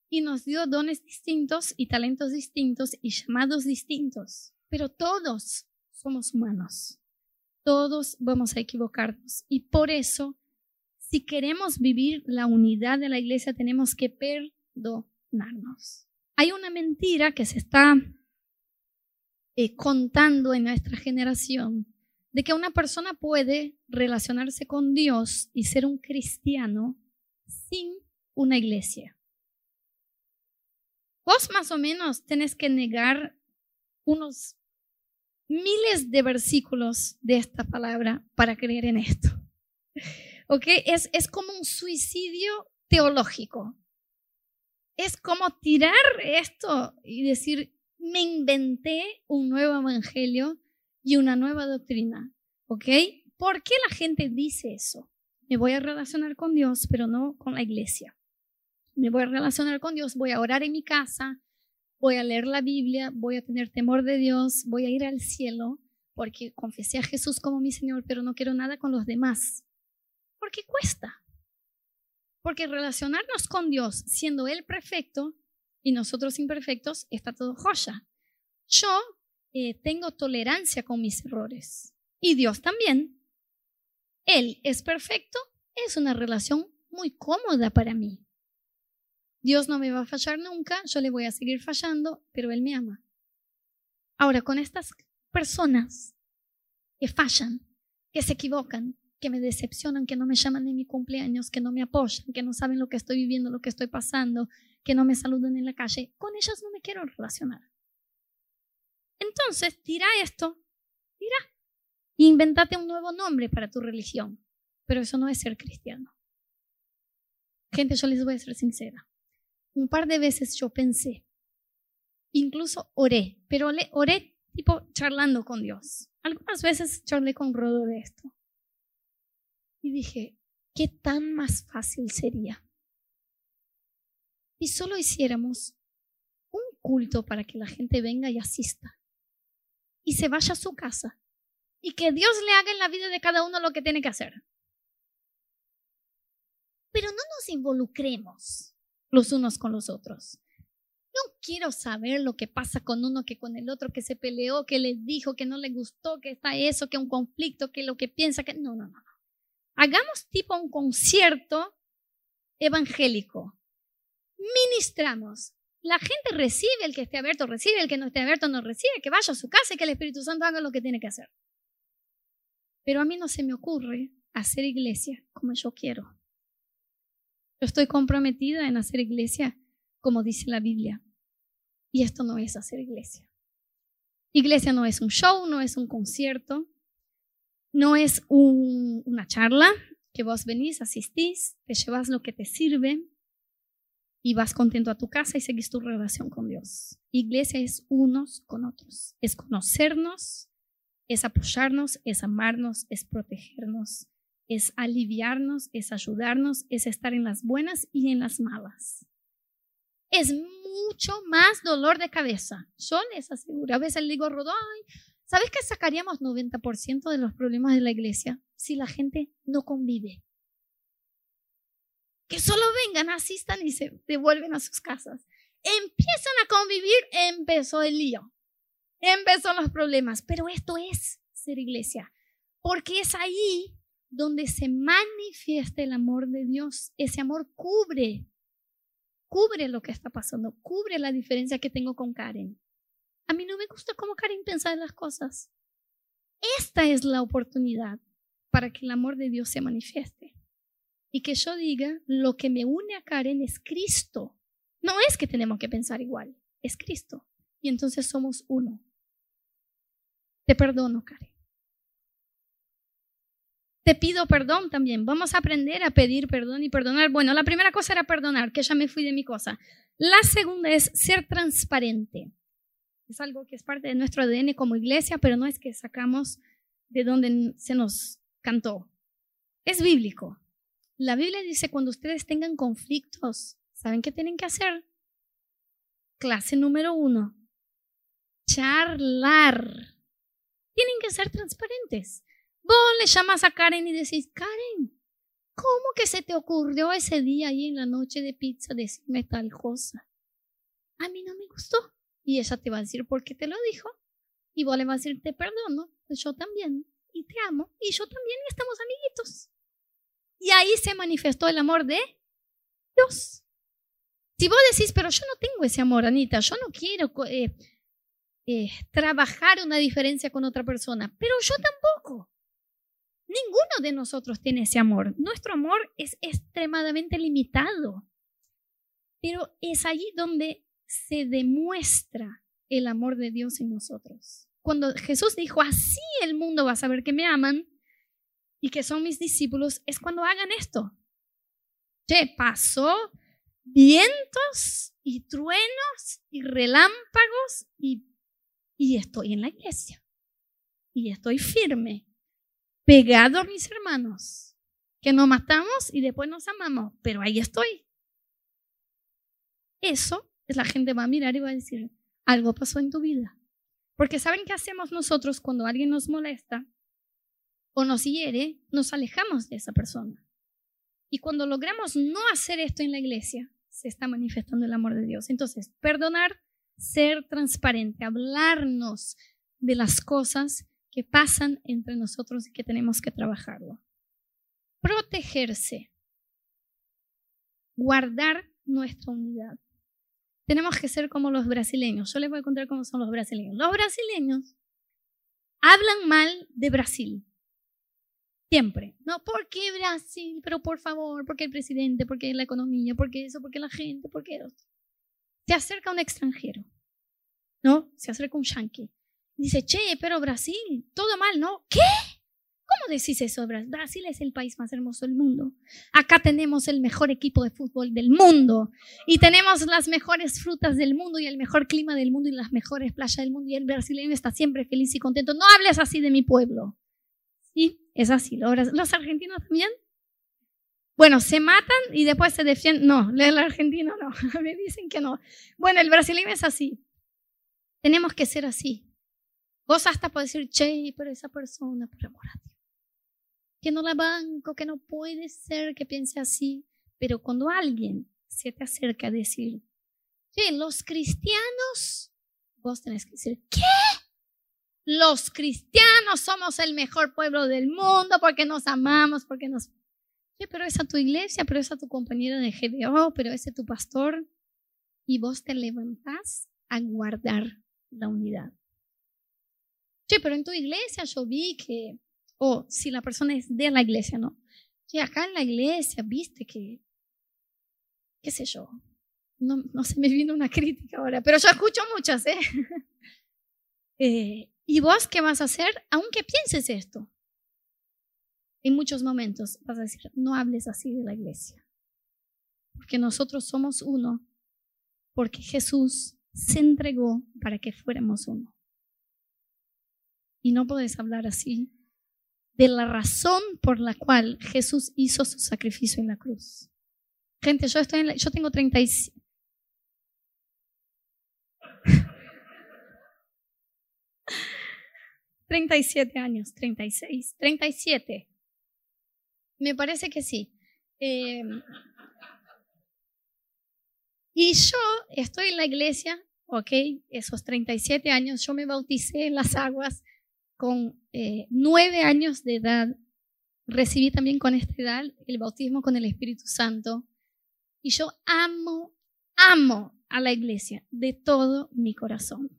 [SPEAKER 1] y nos dio dones distintos y talentos distintos y llamados distintos. Pero todos somos humanos. Todos vamos a equivocarnos. Y por eso si queremos vivir la unidad de la iglesia, tenemos que perdonarnos. Hay una mentira que se está eh, contando en nuestra generación de que una persona puede relacionarse con Dios y ser un cristiano sin una iglesia. Vos más o menos tenés que negar unos miles de versículos de esta palabra para creer en esto. ¿Ok? Es, es como un suicidio teológico. Es como tirar esto y decir, me inventé un nuevo evangelio y una nueva doctrina, ¿ok? ¿Por qué la gente dice eso? Me voy a relacionar con Dios, pero no con la iglesia. Me voy a relacionar con Dios, voy a orar en mi casa, voy a leer la Biblia, voy a tener temor de Dios, voy a ir al cielo, porque confesé a Jesús como mi Señor, pero no quiero nada con los demás. Porque cuesta. Porque relacionarnos con Dios siendo Él perfecto y nosotros imperfectos está todo joya. Yo eh, tengo tolerancia con mis errores y Dios también. Él es perfecto, es una relación muy cómoda para mí. Dios no me va a fallar nunca, yo le voy a seguir fallando, pero Él me ama. Ahora, con estas personas que fallan, que se equivocan, que me decepcionan, que no me llaman en mi cumpleaños, que no me apoyan, que no saben lo que estoy viviendo, lo que estoy pasando, que no me saludan en la calle, con ellas no me quiero relacionar. Entonces, tira esto, e inventate un nuevo nombre para tu religión, pero eso no es ser cristiano. Gente, yo les voy a ser sincera. Un par de veces yo pensé, incluso oré, pero oré tipo charlando con Dios. Algunas veces charlé con Rodo de esto. Y dije, ¿qué tan más fácil sería? Y solo hiciéramos un culto para que la gente venga y asista. Y se vaya a su casa. Y que Dios le haga en la vida de cada uno lo que tiene que hacer. Pero no nos involucremos los unos con los otros. No quiero saber lo que pasa con uno que con el otro, que se peleó, que le dijo, que no le gustó, que está eso, que un conflicto, que lo que piensa, que no, no, no. Hagamos tipo un concierto evangélico. Ministramos. La gente recibe, el que esté abierto recibe, el que no esté abierto no recibe, que vaya a su casa y que el Espíritu Santo haga lo que tiene que hacer. Pero a mí no se me ocurre hacer iglesia como yo quiero. Yo estoy comprometida en hacer iglesia como dice la Biblia. Y esto no es hacer iglesia. Iglesia no es un show, no es un concierto, no es una charla que vos venís, asistís, te llevas lo que te sirve y vas contento a tu casa y seguís tu relación con Dios. Iglesia es unos con otros, es conocernos, es apoyarnos, es amarnos, es protegernos, es aliviarnos, es ayudarnos, es estar en las buenas y en las malas es mucho más dolor de cabeza. Yo les aseguro. A veces le digo a ¿sabes que sacaríamos 90% de los problemas de la iglesia si la gente no convive? Que solo vengan, asistan y se devuelven a sus casas. Empiezan a convivir, empezó el lío. Empezó los problemas. Pero esto es ser iglesia. Porque es ahí donde se manifiesta el amor de Dios. Ese amor cubre cubre lo que está pasando, cubre la diferencia que tengo con Karen. A mí no me gusta cómo Karen piensa de las cosas. Esta es la oportunidad para que el amor de Dios se manifieste. Y que yo diga, lo que me une a Karen es Cristo. No es que tenemos que pensar igual, es Cristo. Y entonces somos uno. Te perdono, Karen. Te pido perdón también. Vamos a aprender a pedir perdón y perdonar. Bueno, la primera cosa era perdonar, que ya me fui de mi cosa. La segunda es ser transparente. Es algo que es parte de nuestro ADN como iglesia, pero no es que sacamos de donde se nos cantó. Es bíblico. La Biblia dice, cuando ustedes tengan conflictos, ¿saben qué tienen que hacer? Clase número uno, charlar. Tienen que ser transparentes. Vos le llamas a Karen y decís, Karen, ¿cómo que se te ocurrió ese día ahí en la noche de pizza decirme tal cosa? A mí no me gustó. Y ella te va a decir por qué te lo dijo. Y vos le vas a decir, te perdono, pues yo también. Y te amo. Y yo también. Y estamos amiguitos. Y ahí se manifestó el amor de Dios. Si vos decís, pero yo no tengo ese amor, Anita, yo no quiero eh, eh, trabajar una diferencia con otra persona, pero yo tampoco. Ninguno de nosotros tiene ese amor. Nuestro amor es extremadamente limitado. Pero es allí donde se demuestra el amor de Dios en nosotros. Cuando Jesús dijo, así el mundo va a saber que me aman y que son mis discípulos, es cuando hagan esto. Che, pasó vientos y truenos y relámpagos y, y estoy en la iglesia. Y estoy firme pegado a mis hermanos, que nos matamos y después nos amamos, pero ahí estoy. Eso es la gente va a mirar y va a decir, algo pasó en tu vida. Porque ¿saben qué hacemos nosotros cuando alguien nos molesta o nos hiere? Nos alejamos de esa persona. Y cuando logramos no hacer esto en la iglesia, se está manifestando el amor de Dios. Entonces, perdonar, ser transparente, hablarnos de las cosas que pasan entre nosotros y que tenemos que trabajarlo. Protegerse. Guardar nuestra unidad. Tenemos que ser como los brasileños. Yo les voy a contar cómo son los brasileños. Los brasileños hablan mal de Brasil. Siempre. No, ¿por qué Brasil? Pero por favor, ¿por qué el presidente? ¿Por qué la economía? ¿Por qué eso? ¿Por qué la gente? ¿Por qué eso? Se acerca un extranjero. ¿No? Se acerca un yankee. Dice, che, pero Brasil, todo mal, ¿no? ¿Qué? ¿Cómo decís eso, Brasil es el país más hermoso del mundo. Acá tenemos el mejor equipo de fútbol del mundo y tenemos las mejores frutas del mundo y el mejor clima del mundo y las mejores playas del mundo y el brasileño está siempre feliz y contento. No hables así de mi pueblo. Sí, es así. Los argentinos también. Bueno, se matan y después se defienden. No, el argentino no. Me dicen que no. Bueno, el brasileño es así. Tenemos que ser así. Vos hasta puedes decir, che, pero esa persona, por amor a que no la banco, que no puede ser que piense así. Pero cuando alguien se te acerca a decir, que los cristianos, vos tenés que decir, ¿qué? Los cristianos somos el mejor pueblo del mundo porque nos amamos, porque nos... Sí, pero esa tu iglesia, pero esa tu compañera de GBO, pero ese tu pastor. Y vos te levantás a guardar la unidad. Sí, pero en tu iglesia yo vi que o si la persona es de la iglesia, ¿no? Y acá en la iglesia, viste que, qué sé yo, no, no se me vino una crítica ahora, pero yo escucho muchas, ¿eh? ¿eh? ¿Y vos qué vas a hacer? Aunque pienses esto, en muchos momentos vas a decir, no hables así de la iglesia, porque nosotros somos uno, porque Jesús se entregó para que fuéramos uno. Y no puedes hablar así de la razón por la cual Jesús hizo su sacrificio en la cruz. Gente, yo, estoy yo tengo 37. siete años, 36, 37. Me parece que sí. Em, y yo estoy en la iglesia, ok, esos 37 años, yo me bauticé en las aguas con eh, nueve años de edad, recibí también con esta edad el bautismo con el Espíritu Santo. Y yo amo, amo a la iglesia de todo mi corazón.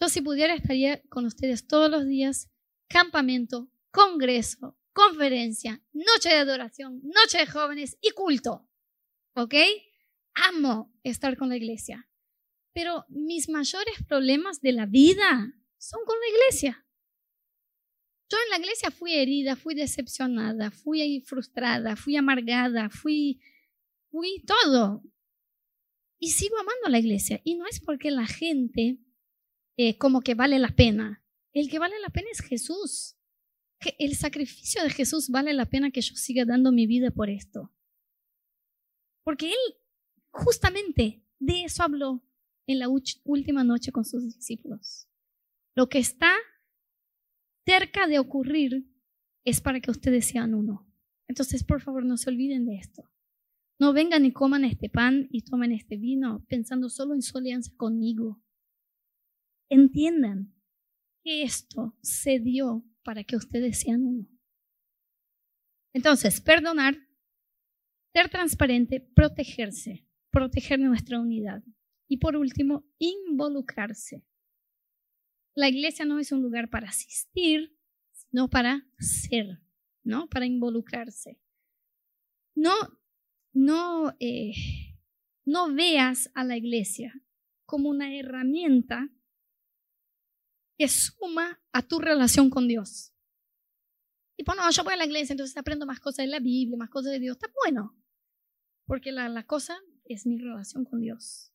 [SPEAKER 1] Yo si pudiera estaría con ustedes todos los días, campamento, congreso, conferencia, noche de adoración, noche de jóvenes y culto. ¿Ok? Amo estar con la iglesia. Pero mis mayores problemas de la vida son con la iglesia. Yo en la iglesia fui herida, fui decepcionada, fui frustrada, fui amargada, fui, fui todo. Y sigo amando a la iglesia. Y no es porque la gente eh, como que vale la pena. El que vale la pena es Jesús. El sacrificio de Jesús vale la pena que yo siga dando mi vida por esto. Porque Él justamente de eso habló en la última noche con sus discípulos. Lo que está cerca de ocurrir es para que ustedes sean uno. Entonces, por favor, no se olviden de esto. No vengan y coman este pan y tomen este vino pensando solo en su alianza conmigo. Entiendan que esto se dio para que ustedes sean uno. Entonces, perdonar, ser transparente, protegerse, proteger nuestra unidad. Y por último, involucrarse. La iglesia no es un lugar para asistir, sino para ser, ¿no? Para involucrarse. No, no, eh, no veas a la iglesia como una herramienta que suma a tu relación con Dios. Y pues no, yo voy a la iglesia, entonces aprendo más cosas de la Biblia, más cosas de Dios. Está bueno, porque la, la cosa es mi relación con Dios.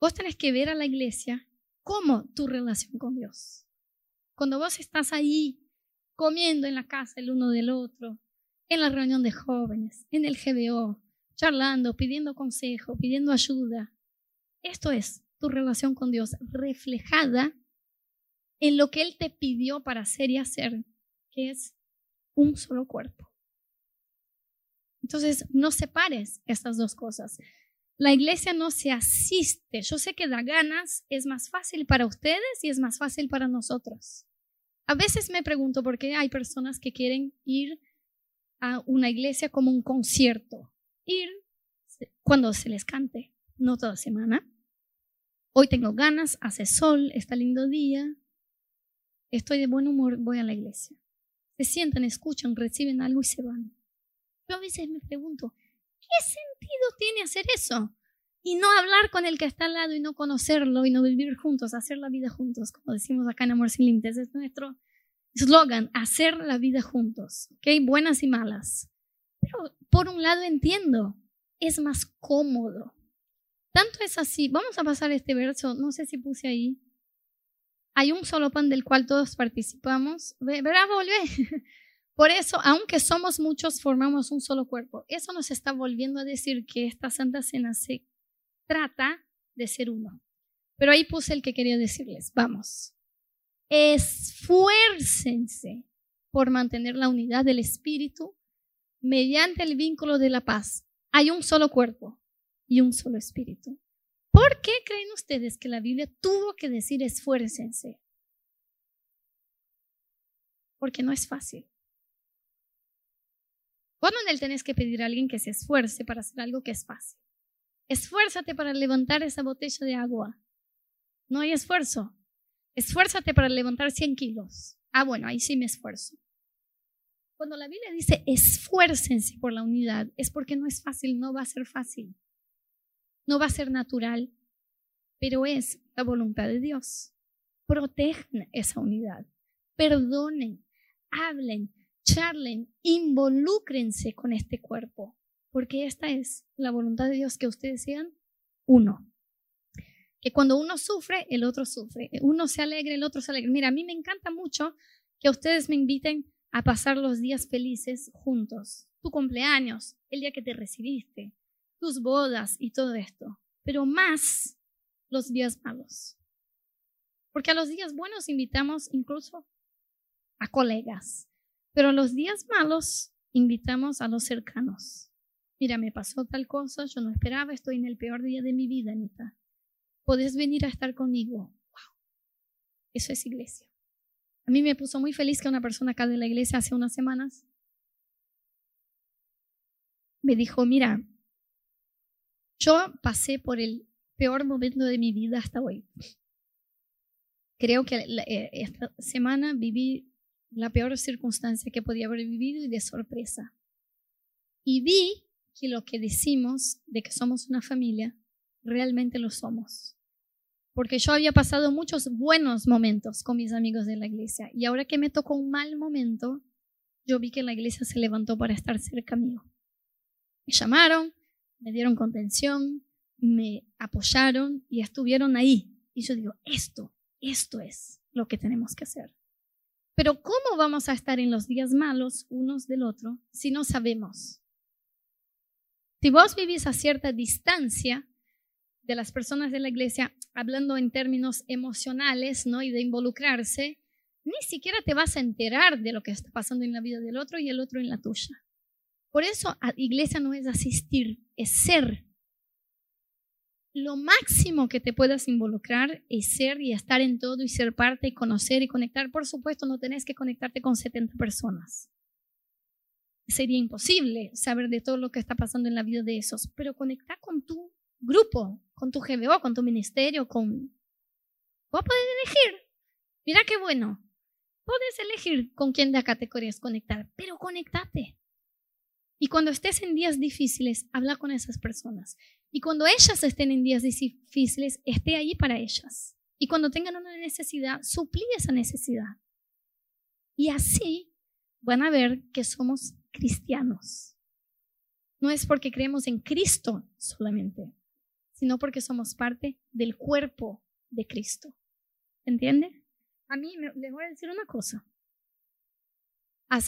[SPEAKER 1] Vos tenés que ver a la iglesia como tu relación con Dios. Cuando vos estás ahí comiendo en la casa el uno del otro, en la reunión de jóvenes, en el GBO, charlando, pidiendo consejo, pidiendo ayuda. Esto es tu relación con Dios reflejada en lo que Él te pidió para hacer y hacer, que es un solo cuerpo. Entonces, no separes estas dos cosas. La iglesia no se asiste. Yo sé que da ganas es más fácil para ustedes y es más fácil para nosotros. A veces me pregunto por qué hay personas que quieren ir a una iglesia como un concierto. Ir cuando se les cante, no toda semana. Hoy tengo ganas, hace sol, está lindo día. Estoy de buen humor, voy a la iglesia. Se sientan, escuchan, reciben algo y se van. Yo a veces me pregunto, ¿Qué sentido tiene hacer eso? Y no hablar con el que está al lado y no conocerlo y no vivir juntos, hacer la vida juntos, como decimos acá en Amor Sin Límites. Es nuestro, Slogan, hacer la vida juntos, ¿ok? Buenas y malas. Pero por un lado entiendo, es más cómodo. Tanto es así, vamos a pasar este verso, no sé si puse ahí. Hay un solo pan del cual todos participamos. ¿Verdad? Volvé. Por eso, aunque somos muchos, formamos un solo cuerpo. Eso nos está volviendo a decir que esta Santa Cena se trata de ser uno. Pero ahí puse el que quería decirles. Vamos. Esfuércense por mantener la unidad del Espíritu mediante el vínculo de la paz. Hay un solo cuerpo y un solo Espíritu. ¿Por qué creen ustedes que la Biblia tuvo que decir esfuércense? Porque no es fácil. ¿Cuándo en él tenés que pedir a alguien que se esfuerce para hacer algo que es fácil? Esfuérzate para levantar esa botella de agua. No hay esfuerzo. Esfuérzate para levantar 100 kilos. Ah, bueno, ahí sí me esfuerzo. Cuando la Biblia dice esfuércense por la unidad, es porque no es fácil, no va a ser fácil. No va a ser natural, pero es la voluntad de Dios. Protejan esa unidad. Perdonen, hablen, charlen, involúcrense con este cuerpo, porque esta es la voluntad de Dios, que ustedes sean uno. Que cuando uno sufre, el otro sufre. Uno se alegre, el otro se alegre. Mira, a mí me encanta mucho que ustedes me inviten a pasar los días felices juntos. Tu cumpleaños, el día que te recibiste, tus bodas y todo esto. Pero más los días malos. Porque a los días buenos invitamos incluso a colegas, pero los días malos invitamos a los cercanos. Mira, me pasó tal cosa, yo no esperaba, estoy en el peor día de mi vida, Anita. ¿Podés venir a estar conmigo? Wow. Eso es iglesia. A mí me puso muy feliz que una persona acá de la iglesia hace unas semanas me dijo, mira, yo pasé por el peor momento de mi vida hasta hoy. Creo que eh, esta semana viví la peor circunstancia que podía haber vivido y de sorpresa. Y vi que lo que decimos de que somos una familia, realmente lo somos. Porque yo había pasado muchos buenos momentos con mis amigos de la iglesia y ahora que me tocó un mal momento, yo vi que la iglesia se levantó para estar cerca mío. Me llamaron, me dieron contención, me apoyaron y estuvieron ahí. Y yo digo, esto, esto es lo que tenemos que hacer. Pero ¿cómo vamos a estar en los días malos unos del otro si no sabemos? Si vos vivís a cierta distancia de las personas de la iglesia, hablando en términos emocionales, ¿no? Y de involucrarse, ni siquiera te vas a enterar de lo que está pasando en la vida del otro y el otro en la tuya. Por eso, iglesia no es asistir, es ser lo máximo que te puedas involucrar es ser y estar en todo y ser parte y conocer y conectar. Por supuesto, no tenés que conectarte con 70 personas. Sería imposible saber de todo lo que está pasando en la vida de esos, pero conectar con tu grupo, con tu GBO, con tu ministerio, con... Vos podés elegir. Mira qué bueno. Puedes elegir con quién de acá te querías conectar, pero conectate. Y cuando estés en días difíciles, habla con esas personas. Y cuando ellas estén en días difíciles, esté ahí para ellas. Y cuando tengan una necesidad, suplí esa necesidad. Y así van a ver que somos cristianos. No es porque creemos en Cristo solamente, sino porque somos parte del cuerpo de Cristo. ¿Entiende? A mí les voy a decir una cosa.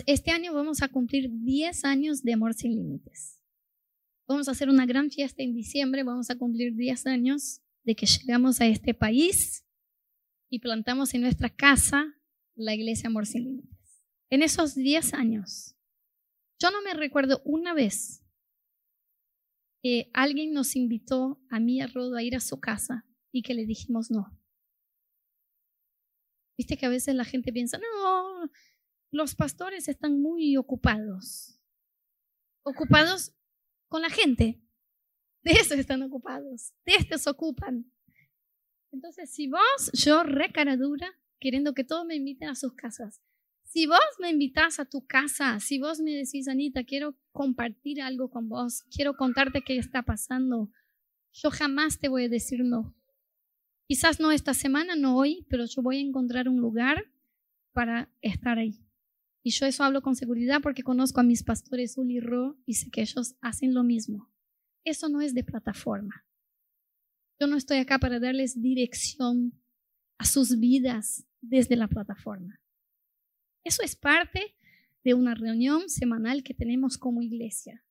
[SPEAKER 1] Este año vamos a cumplir 10 años de Amor sin Límites. Vamos a hacer una gran fiesta en diciembre, vamos a cumplir 10 años de que llegamos a este país y plantamos en nuestra casa la iglesia Amor sin Límites. En esos 10 años, yo no me recuerdo una vez que alguien nos invitó a mí a Rodo a ir a su casa y que le dijimos no. Viste que a veces la gente piensa, no, los pastores están muy ocupados. Ocupados con la gente. De eso están ocupados. De esto ocupan. Entonces, si vos, yo re cara dura, queriendo que todos me inviten a sus casas. Si vos me invitas a tu casa, si vos me decís, Anita, quiero compartir algo con vos, quiero contarte qué está pasando, yo jamás te voy a decir no. Quizás no esta semana, no hoy, pero yo voy a encontrar un lugar para estar ahí. Y yo eso hablo con seguridad porque conozco a mis pastores Uli Ro y sé que ellos hacen lo mismo. Eso no es de plataforma. Yo no estoy acá para darles dirección a sus vidas desde la plataforma. Eso es parte de una reunión semanal que tenemos como iglesia.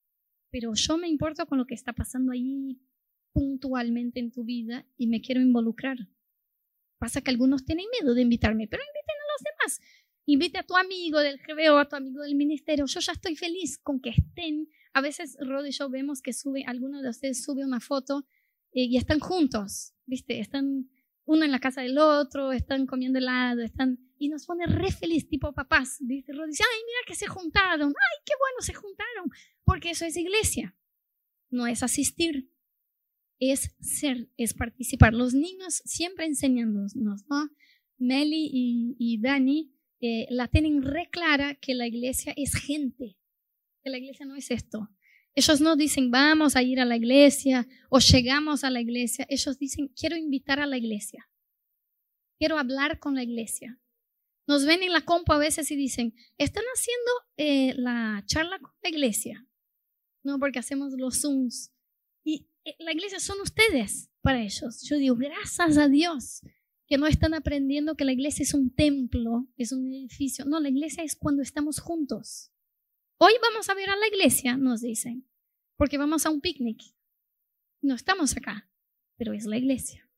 [SPEAKER 1] Pero yo me importo con lo que está pasando ahí puntualmente en tu vida y me quiero involucrar. Pasa que algunos tienen miedo de invitarme, pero inviten a los demás invite a tu amigo del GBO, a tu amigo del ministerio. Yo ya estoy feliz con que estén. A veces Rod y yo vemos que sube, alguno de ustedes sube una foto eh, y están juntos, ¿viste? Están uno en la casa del otro, están comiendo helado, están y nos pone re feliz, tipo papás, ¿viste? Rod dice, ay, mira que se juntaron, ay, qué bueno se juntaron, porque eso es iglesia, no es asistir, es ser, es participar. Los niños siempre enseñándonos, ¿no? Meli y, y Dani eh, la tienen re clara que la iglesia es gente, que la iglesia no es esto. Ellos no dicen vamos a ir a la iglesia o llegamos a la iglesia. Ellos dicen quiero invitar a la iglesia. Quiero hablar con la iglesia. Nos ven en la compa a veces y dicen, están haciendo eh, la charla con la iglesia. No, porque hacemos los Zooms. Y eh, la iglesia son ustedes para ellos. Yo digo, gracias a Dios que no están aprendiendo que la iglesia es un templo, es un edificio. No, la iglesia es cuando estamos juntos. Hoy vamos a ver a la iglesia, nos dicen, porque vamos a un picnic. No estamos acá, pero es la iglesia.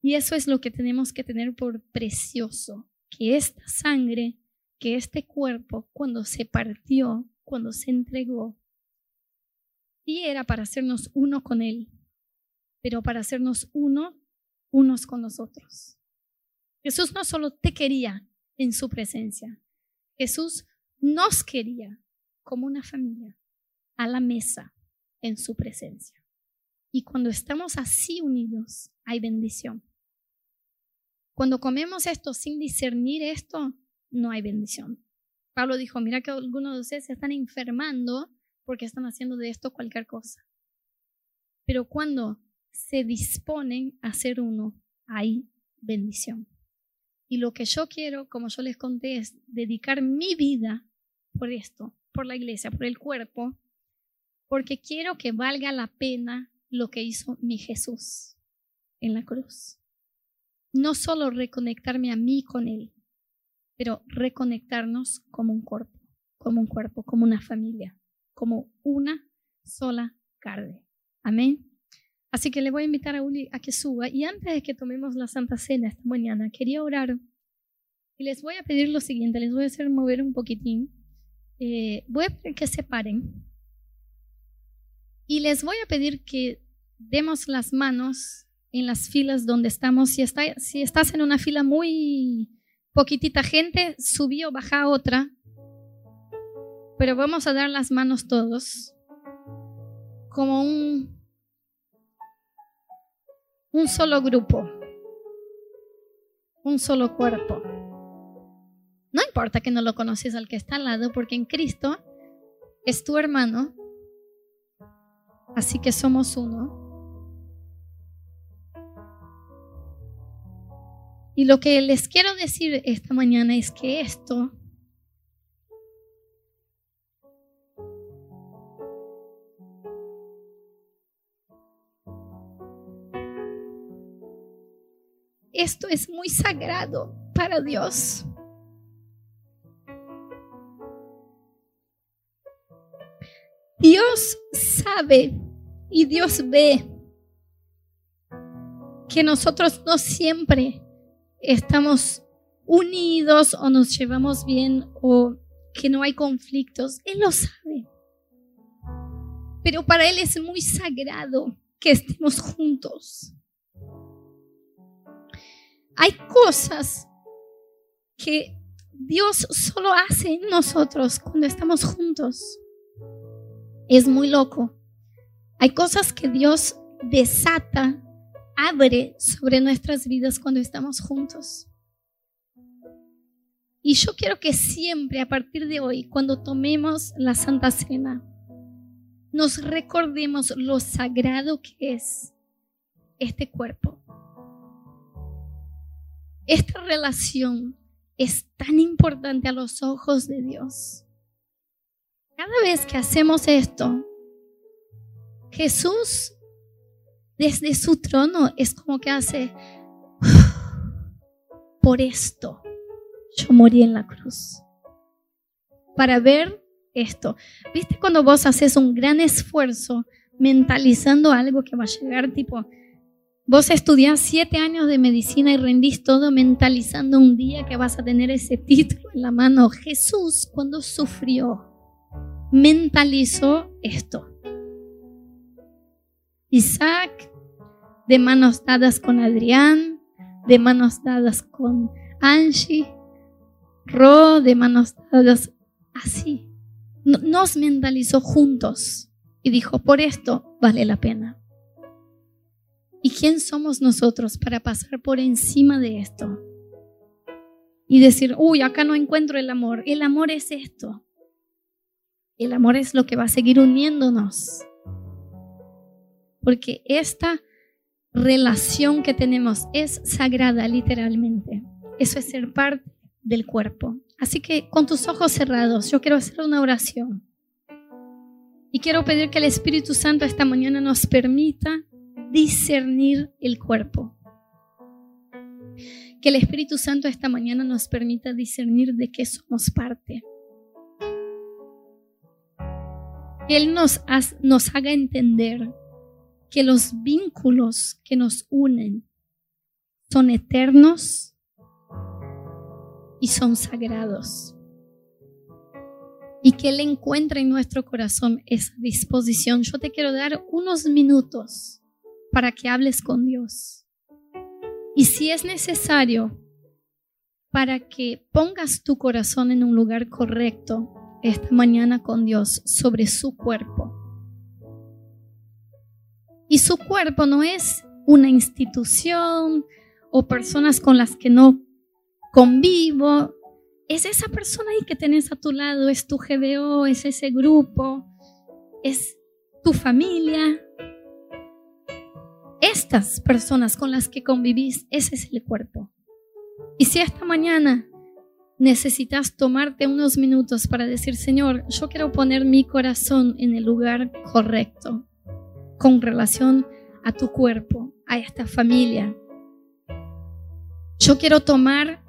[SPEAKER 1] Y eso es lo que tenemos que tener por precioso, que esta sangre, que este cuerpo, cuando se partió, cuando se entregó, y era para hacernos uno con Él, pero para hacernos uno unos con los otros. Jesús no solo te quería en su presencia, Jesús nos quería como una familia a la mesa en su presencia. Y cuando estamos así unidos, hay bendición. Cuando comemos esto sin discernir esto, no hay bendición. Pablo dijo, mira que algunos de ustedes se están enfermando porque están haciendo de esto cualquier cosa. Pero cuando se disponen a ser uno, hay bendición. Y lo que yo quiero, como yo les conté, es dedicar mi vida por esto, por la iglesia, por el cuerpo, porque quiero que valga la pena lo que hizo mi Jesús en la cruz. No solo reconectarme a mí con Él, pero reconectarnos como un cuerpo, como un cuerpo, como una familia, como una sola carne. Amén. Así que le voy a invitar a Uli a que suba. Y antes de que tomemos la Santa Cena esta mañana, quería orar. Y les voy a pedir lo siguiente, les voy a hacer mover un poquitín. Eh, voy a pedir que se paren. Y les voy a pedir que demos las manos en las filas donde estamos. Si, está, estás en una fila muy poquitita gente, subí o baja otra. Pero vamos a dar las manos todos como un un solo grupo, un solo cuerpo. No importa que no lo conoces al que está al lado, porque en Cristo es tu hermano, así que somos uno. Y lo que les quiero decir esta mañana es que esto Esto es muy sagrado para Dios. Dios sabe y Dios ve que nosotros no siempre estamos unidos o nos llevamos bien o que no hay conflictos. Él lo sabe. Pero para Él es muy sagrado que estemos juntos. Hay cosas que Dios solo hace en nosotros cuando estamos juntos. Es muy loco. Hay cosas que Dios desata, abre sobre nuestras vidas cuando estamos juntos. Y yo quiero que siempre, a partir de hoy, cuando tomemos la Santa Cena, nos recordemos lo sagrado que es este cuerpo esta relación es tan importante a los ojos de Dios. Cada vez que hacemos esto, Jesús desde su trono es como que hace, por esto yo morí en la cruz. Para ver esto. ¿Viste cuando vos haces un gran esfuerzo mentalizando algo que va a llegar tipo, Vos estudiás siete años de medicina y rendís todo mentalizando un día que vas a tener ese título en la mano. Jesús, cuando sufrió, mentalizó esto. Isaac, de manos dadas con Adrián, de manos dadas con Angie, Ro, de manos dadas así. Nos mentalizó juntos y dijo, por esto vale la pena. ¿Y quién somos nosotros para pasar por encima de esto? Y decir, uy, acá no encuentro el amor. El amor es esto. El amor es lo que va a seguir uniéndonos. Porque esta relación que tenemos es sagrada literalmente. Eso es ser parte del cuerpo. Así que con tus ojos cerrados, yo quiero hacer una oración. Y quiero pedir que el Espíritu Santo esta mañana nos permita discernir el cuerpo. Que el Espíritu Santo esta mañana nos permita discernir de qué somos parte. Que Él nos, nos haga entender que los vínculos que nos unen son eternos y son sagrados. Y que Él encuentre en nuestro corazón esa disposición. Yo te quiero dar unos minutos para que hables con Dios. Y si es necesario, para que pongas tu corazón en un lugar correcto esta mañana con Dios sobre su cuerpo. Y su cuerpo no es una institución o personas con las que no convivo. Es esa persona ahí que tenés a tu lado, es tu GBO, es ese grupo, es tu familia, estas personas con las que convivís, ese es el cuerpo. Y si esta mañana necesitas tomarte unos minutos para decir, Señor, yo quiero poner mi corazón en el lugar correcto con relación a tu cuerpo, a esta familia. Yo quiero tomar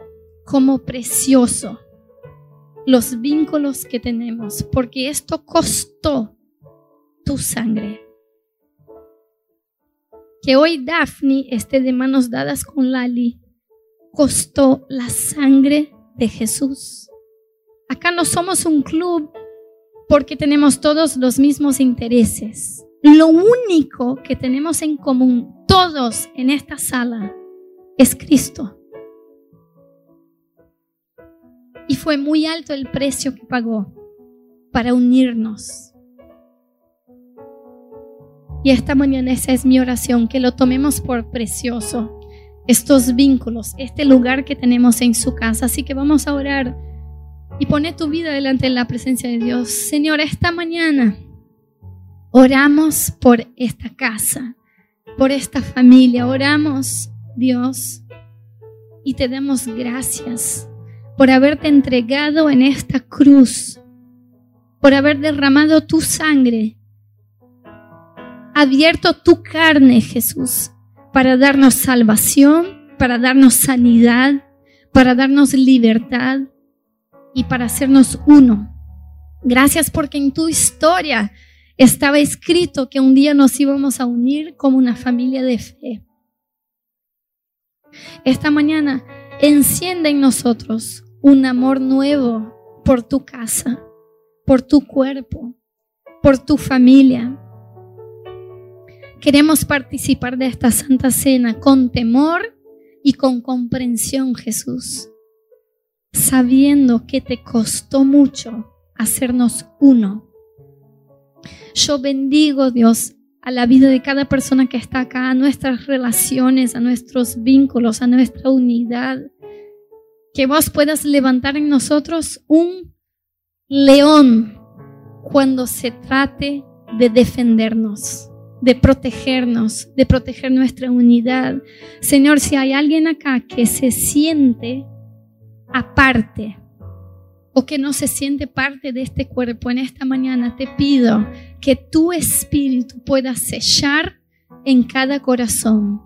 [SPEAKER 1] como precioso los vínculos que tenemos, porque esto costó tu sangre que hoy Daphne esté de manos dadas con Lali costó la sangre de Jesús. Acá no somos un club porque tenemos todos los mismos intereses. Lo único que tenemos en común todos en esta sala es Cristo. Y fue muy alto el precio que pagó para unirnos. Y esta mañana esa es mi oración, que lo tomemos por precioso, estos vínculos, este lugar que tenemos en su casa. Así que vamos a orar y pone tu vida delante de la presencia de Dios. Señor, esta mañana oramos por esta casa, por esta familia, oramos, Dios, y te damos gracias por haberte entregado en esta cruz, por haber derramado tu sangre abierto tu carne, Jesús, para darnos salvación, para darnos sanidad, para darnos libertad y para hacernos uno. Gracias porque en tu historia estaba escrito que un día nos íbamos a unir como una familia de fe. Esta mañana enciende en nosotros un amor nuevo por tu casa, por tu cuerpo, por tu familia. Queremos participar de esta Santa Cena con temor y con comprensión, Jesús, sabiendo que te costó mucho hacernos uno. Yo bendigo, Dios, a la vida de cada persona que está acá, a nuestras relaciones, a nuestros vínculos, a nuestra unidad. Que vos puedas levantar en nosotros un león cuando se trate de defendernos de protegernos, de proteger nuestra unidad. Señor, si hay alguien acá que se siente aparte o que no se siente parte de este cuerpo, en esta mañana te pido que tu espíritu pueda sellar en cada corazón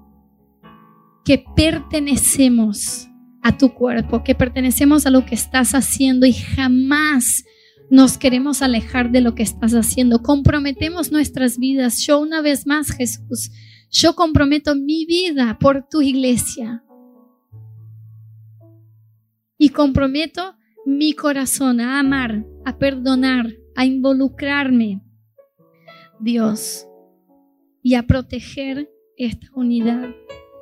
[SPEAKER 1] que pertenecemos a tu cuerpo, que pertenecemos a lo que estás haciendo y jamás nos queremos alejar de lo que estás haciendo. Comprometemos nuestras vidas. Yo una vez más, Jesús, yo comprometo mi vida por tu iglesia. Y comprometo mi corazón a amar, a perdonar, a involucrarme, Dios, y a proteger esta unidad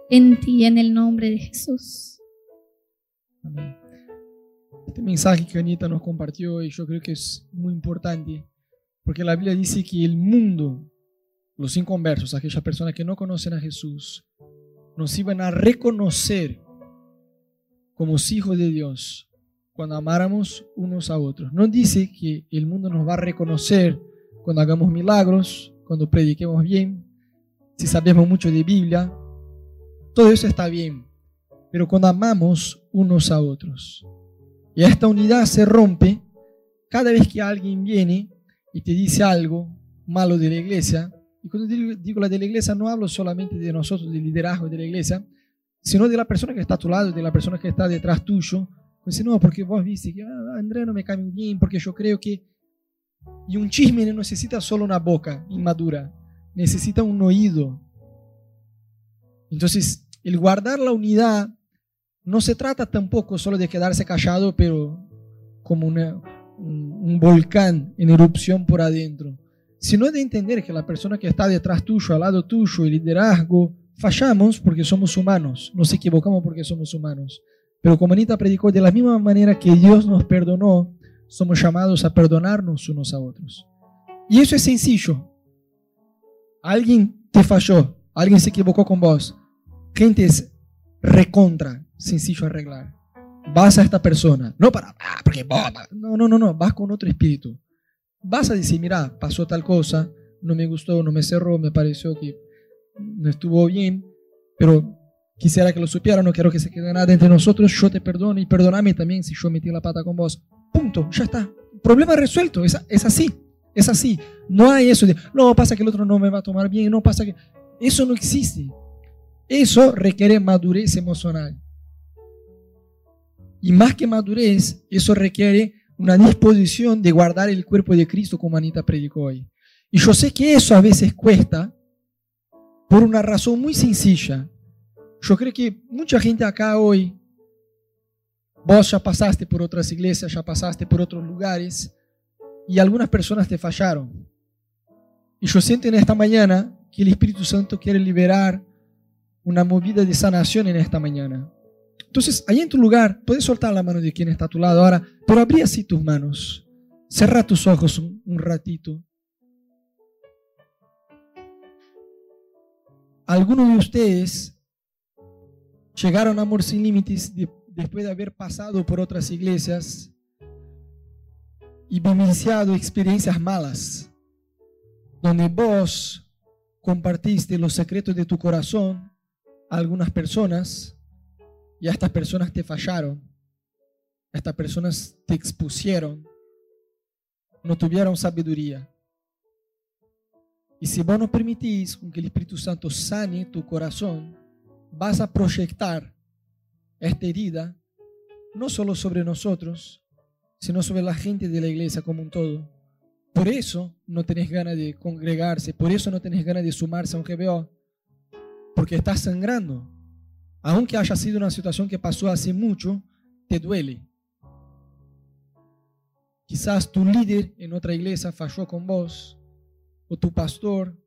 [SPEAKER 1] en ti, en el nombre de Jesús.
[SPEAKER 2] Amén. Este mensaje que Anita nos compartió, y yo creo que es muy importante, porque la Biblia dice que el mundo, los inconversos, aquellas personas que no conocen a Jesús, nos iban a reconocer como hijos de Dios cuando amáramos unos a otros. No dice que el mundo nos va a reconocer cuando hagamos milagros, cuando prediquemos bien, si sabemos mucho de Biblia. Todo eso está bien. Pero cuando amamos unos a otros. Y esta unidad se rompe cada vez que alguien viene y te dice algo malo de la iglesia. Y cuando digo, la de la iglesia no hablo solamente de nosotros, del liderazgo de la iglesia, sino de la persona que está a tu lado, de la persona que está detrás tuyo, pues no, porque vos viste que ah, André no me cae bien, porque yo creo que... Y un chisme necesita solo una boca inmadura, necesita un oído. Entonces, el guardar la unidad no se trata tampoco solo de quedarse callado, pero como un, volcán en erupción por adentro, sino de entender que la persona que está detrás tuyo, al lado tuyo, el liderazgo, fallamos porque somos humanos, nos equivocamos porque somos humanos. Pero como Anita predicó, de la misma manera que Dios nos perdonó, somos llamados a perdonarnos unos a otros. Y eso es sencillo. Alguien te falló, alguien se equivocó con vos. Gente es recontra, sencillo arreglar. Vas a esta persona, no para, ah, porque no, no, no, no, vas con otro espíritu. Vas a decir, mira, pasó tal cosa, no me gustó, no me cerró, me pareció que no estuvo bien, pero Quisiera que lo supiera, no quiero que se quede nada entre nosotros. Yo te perdono y perdóname también si yo metí la pata con vos. Punto, ya está. Problema resuelto, es, es así, es así. No hay eso de, no, pasa que el otro no me va a tomar bien, no pasa que... Eso no existe. Eso requiere madurez emocional. Y más que madurez, eso requiere una disposición de guardar el cuerpo de Cristo como Anita predicó hoy. Y yo sé que eso a veces cuesta por una razón muy sencilla. Yo creo que mucha gente acá hoy, vos ya pasaste por otras iglesias, ya pasaste por otros lugares y algunas personas te fallaron. Y yo siento en esta mañana que el Espíritu Santo quiere liberar una movida de sanación en esta mañana. Entonces, ahí en tu lugar, puedes soltar la mano de quien está a tu lado ahora, pero abrí así tus manos. Cerra tus ojos un, un ratito. Algunos de ustedes llegaron a Amor Sin Límites después de haber pasado por otras iglesias y vivenciado experiencias malas, donde vos compartiste los secretos de tu corazón a algunas personas y a estas personas te fallaron, estas personas te expusieron, no tuvieron sabiduría. Y si vos no permitís que el Espíritu Santo sane tu corazón, vas a proyectar esta herida no solo sobre nosotros, sino sobre la gente de la iglesia como un todo. Por eso no tenés ganas de congregarse, por eso no tenés ganas de sumarse a un GBO, porque estás sangrando. Aunque haya sido una situación que pasó hace mucho, te duele. Quizás tu líder en otra iglesia falló con vos, o tu pastor,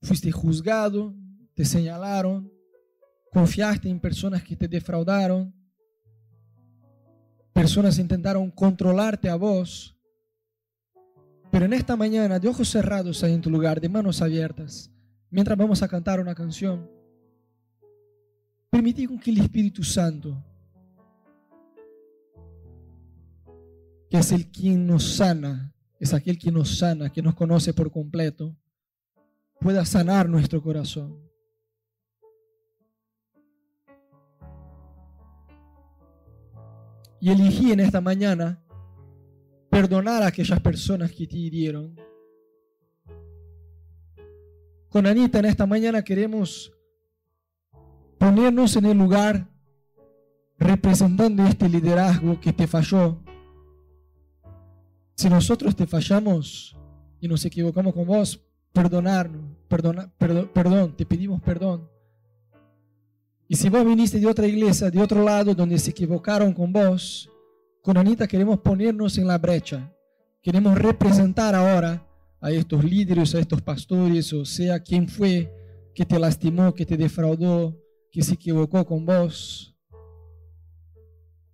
[SPEAKER 2] fuiste juzgado, te señalaron, confiaste en personas que te defraudaron, personas intentaron controlarte a vos. Pero en esta mañana, de ojos cerrados ahí en tu lugar, de manos abiertas, mientras vamos a cantar una canción, permití que el Espíritu Santo, que es el quien nos sana, es aquel que nos sana, que nos conoce por completo, pueda sanar nuestro corazón. y elegí en esta mañana perdonar a aquellas personas que te hirieron. Con Anita en esta mañana queremos ponernos en el lugar representando este liderazgo que te falló. Si nosotros te fallamos y nos equivocamos con vos, perdonarnos, perdona, perdón, perdón, te pedimos perdón. Y si vos viniste de otra iglesia, de otro lado, donde se equivocaron con vos, con Anita queremos ponernos en la brecha. Queremos representar ahora a estos líderes, a estos pastores, o sea, quien fue que te lastimó, que te defraudó, que se equivocó con vos.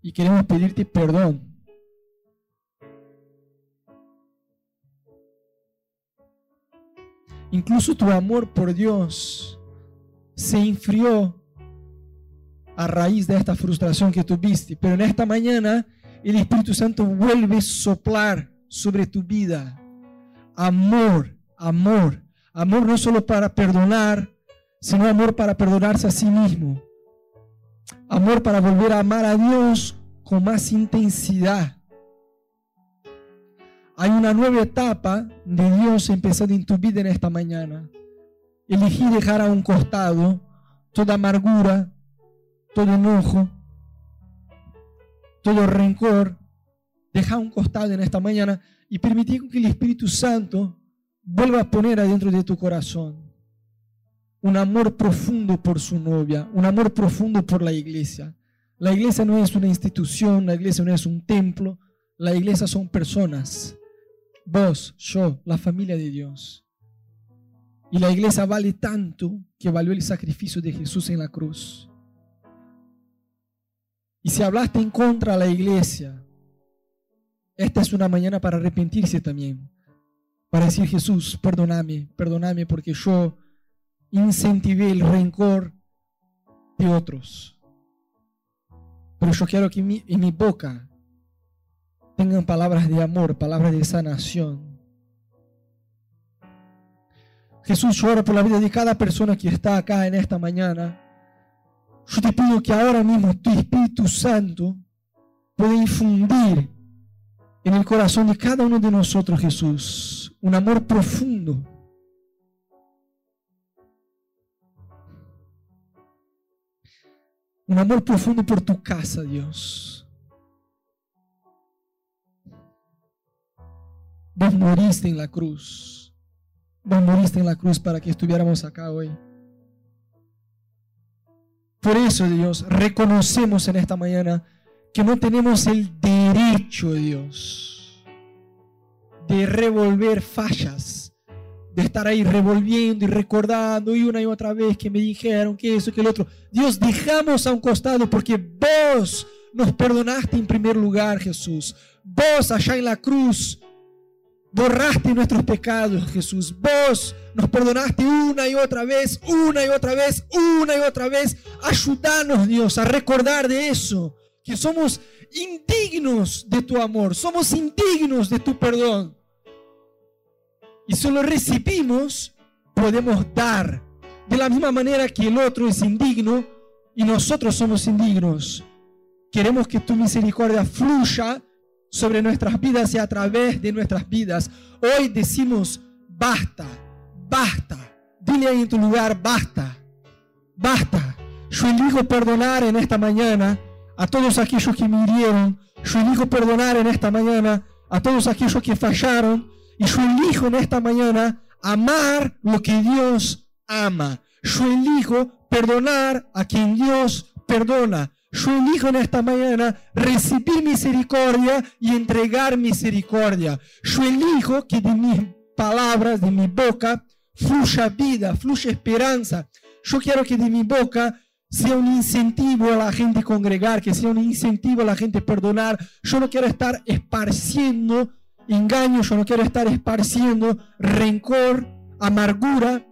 [SPEAKER 2] Y queremos pedirte perdón. Incluso tu amor por Dios se enfrió a raíz de esta frustración que tuviste. Pero en esta mañana el Espíritu Santo vuelve a soplar sobre tu vida. Amor, amor. Amor no solo para perdonar, sino amor para perdonarse a sí mismo. Amor para volver a amar a Dios con más intensidad. Hay una nueva etapa de Dios empezando en tu vida en esta mañana. Elegí dejar a un costado toda amargura, todo enojo, todo rencor, deja un costado en esta mañana y permitir que el Espíritu Santo vuelva a poner adentro de tu corazón un amor profundo por su novia, un amor profundo por la iglesia. La iglesia no es una institución, la iglesia no es un templo, la iglesia son personas. Vos, yo, la familia de Dios. Y la iglesia vale tanto que valió el sacrificio de Jesús en la cruz. Y si hablaste en contra de la iglesia, esta es una mañana para arrepentirse también. Para decir, Jesús, perdóname, perdóname porque yo incentivé el rencor de otros. Pero yo quiero que en mi boca tengan palabras de amor, palabras de sanación. Jesús, llora por la vida de cada persona que está acá en esta mañana yo te pido que ahora mismo tu Espíritu Santo pueda infundir en el corazón de cada uno de nosotros, Jesús, un amor profundo. Un amor profundo por tu casa, Dios. Vos moriste en la cruz. Vos moriste en la cruz para que estuviéramos acá hoy. Por eso, Dios, reconocemos en esta mañana que no tenemos el derecho, Dios, de revolver fallas, de estar ahí revolviendo y recordando y una y otra vez que me dijeron que eso, que el otro. Dios, dejamos a un costado porque vos nos perdonaste en primer lugar, Jesús. Vos allá en la cruz borraste nuestros pecados, Jesús. Vos nos perdonaste una y otra vez, una y otra vez, una y otra vez. Ayúdanos, Dios, a recordar de eso, que somos indignos de tu amor, somos indignos de tu perdón. Y solo recibimos, podemos dar. De la misma manera que el otro es indigno y nosotros somos indignos. Queremos que tu misericordia fluya sobre nuestras vidas y a través de nuestras vidas. Hoy decimos, basta, basta. Dile ahí en tu lugar, basta, basta. Yo elijo perdonar en esta mañana a todos aquellos que me hirieron. Yo elijo perdonar en esta mañana a todos aquellos que fallaron. Y yo elijo en esta mañana amar lo que Dios ama. Yo elijo perdonar a quien Dios perdona. Yo elijo en esta mañana recibir misericordia y entregar misericordia. Yo elijo que de mis palabras, de mi boca, fluya vida, fluya esperanza. Yo quiero que de mi boca sea un incentivo a la gente congregar, que sea un incentivo a la gente perdonar. Yo no quiero estar esparciendo engaño, yo no quiero estar esparciendo rencor, amargura,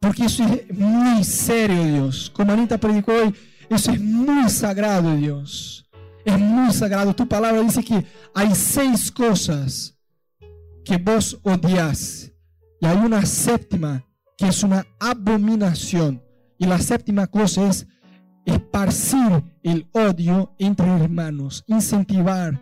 [SPEAKER 2] porque eso es muy serio, Dios. Como Anita predicó hoy, eso es muy sagrado, Dios. Es muy sagrado. Tu palabra dice que hay seis cosas que vos odias. Y hay una séptima que es una abominación. Y la séptima cosa es esparcir el odio entre hermanos, incentivar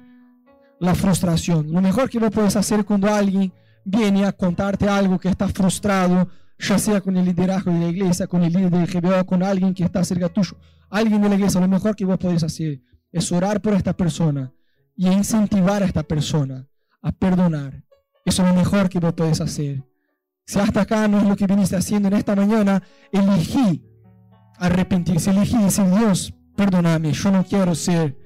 [SPEAKER 2] la frustración. Lo mejor que vos puedes hacer cuando alguien viene a contarte algo que está frustrado, ya sea con el liderazgo de la iglesia, con el líder de GBO, con alguien que está cerca tuyo, alguien de la iglesia, lo mejor que vos podés hacer es orar por esta persona y incentivar a esta persona a perdonar. Eso es lo mejor que vos podés hacer. Si hasta acá no es lo que viniste haciendo en esta mañana, elegí arrepentirse, elegí decir, Dios, perdóname, yo no quiero ser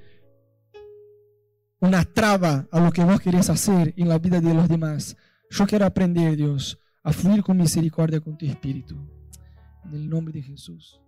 [SPEAKER 2] una traba a lo que vos querés hacer en la vida de los demás. Yo quiero aprender, Dios, a fluir con misericordia con tu espíritu. En el nombre de Jesús.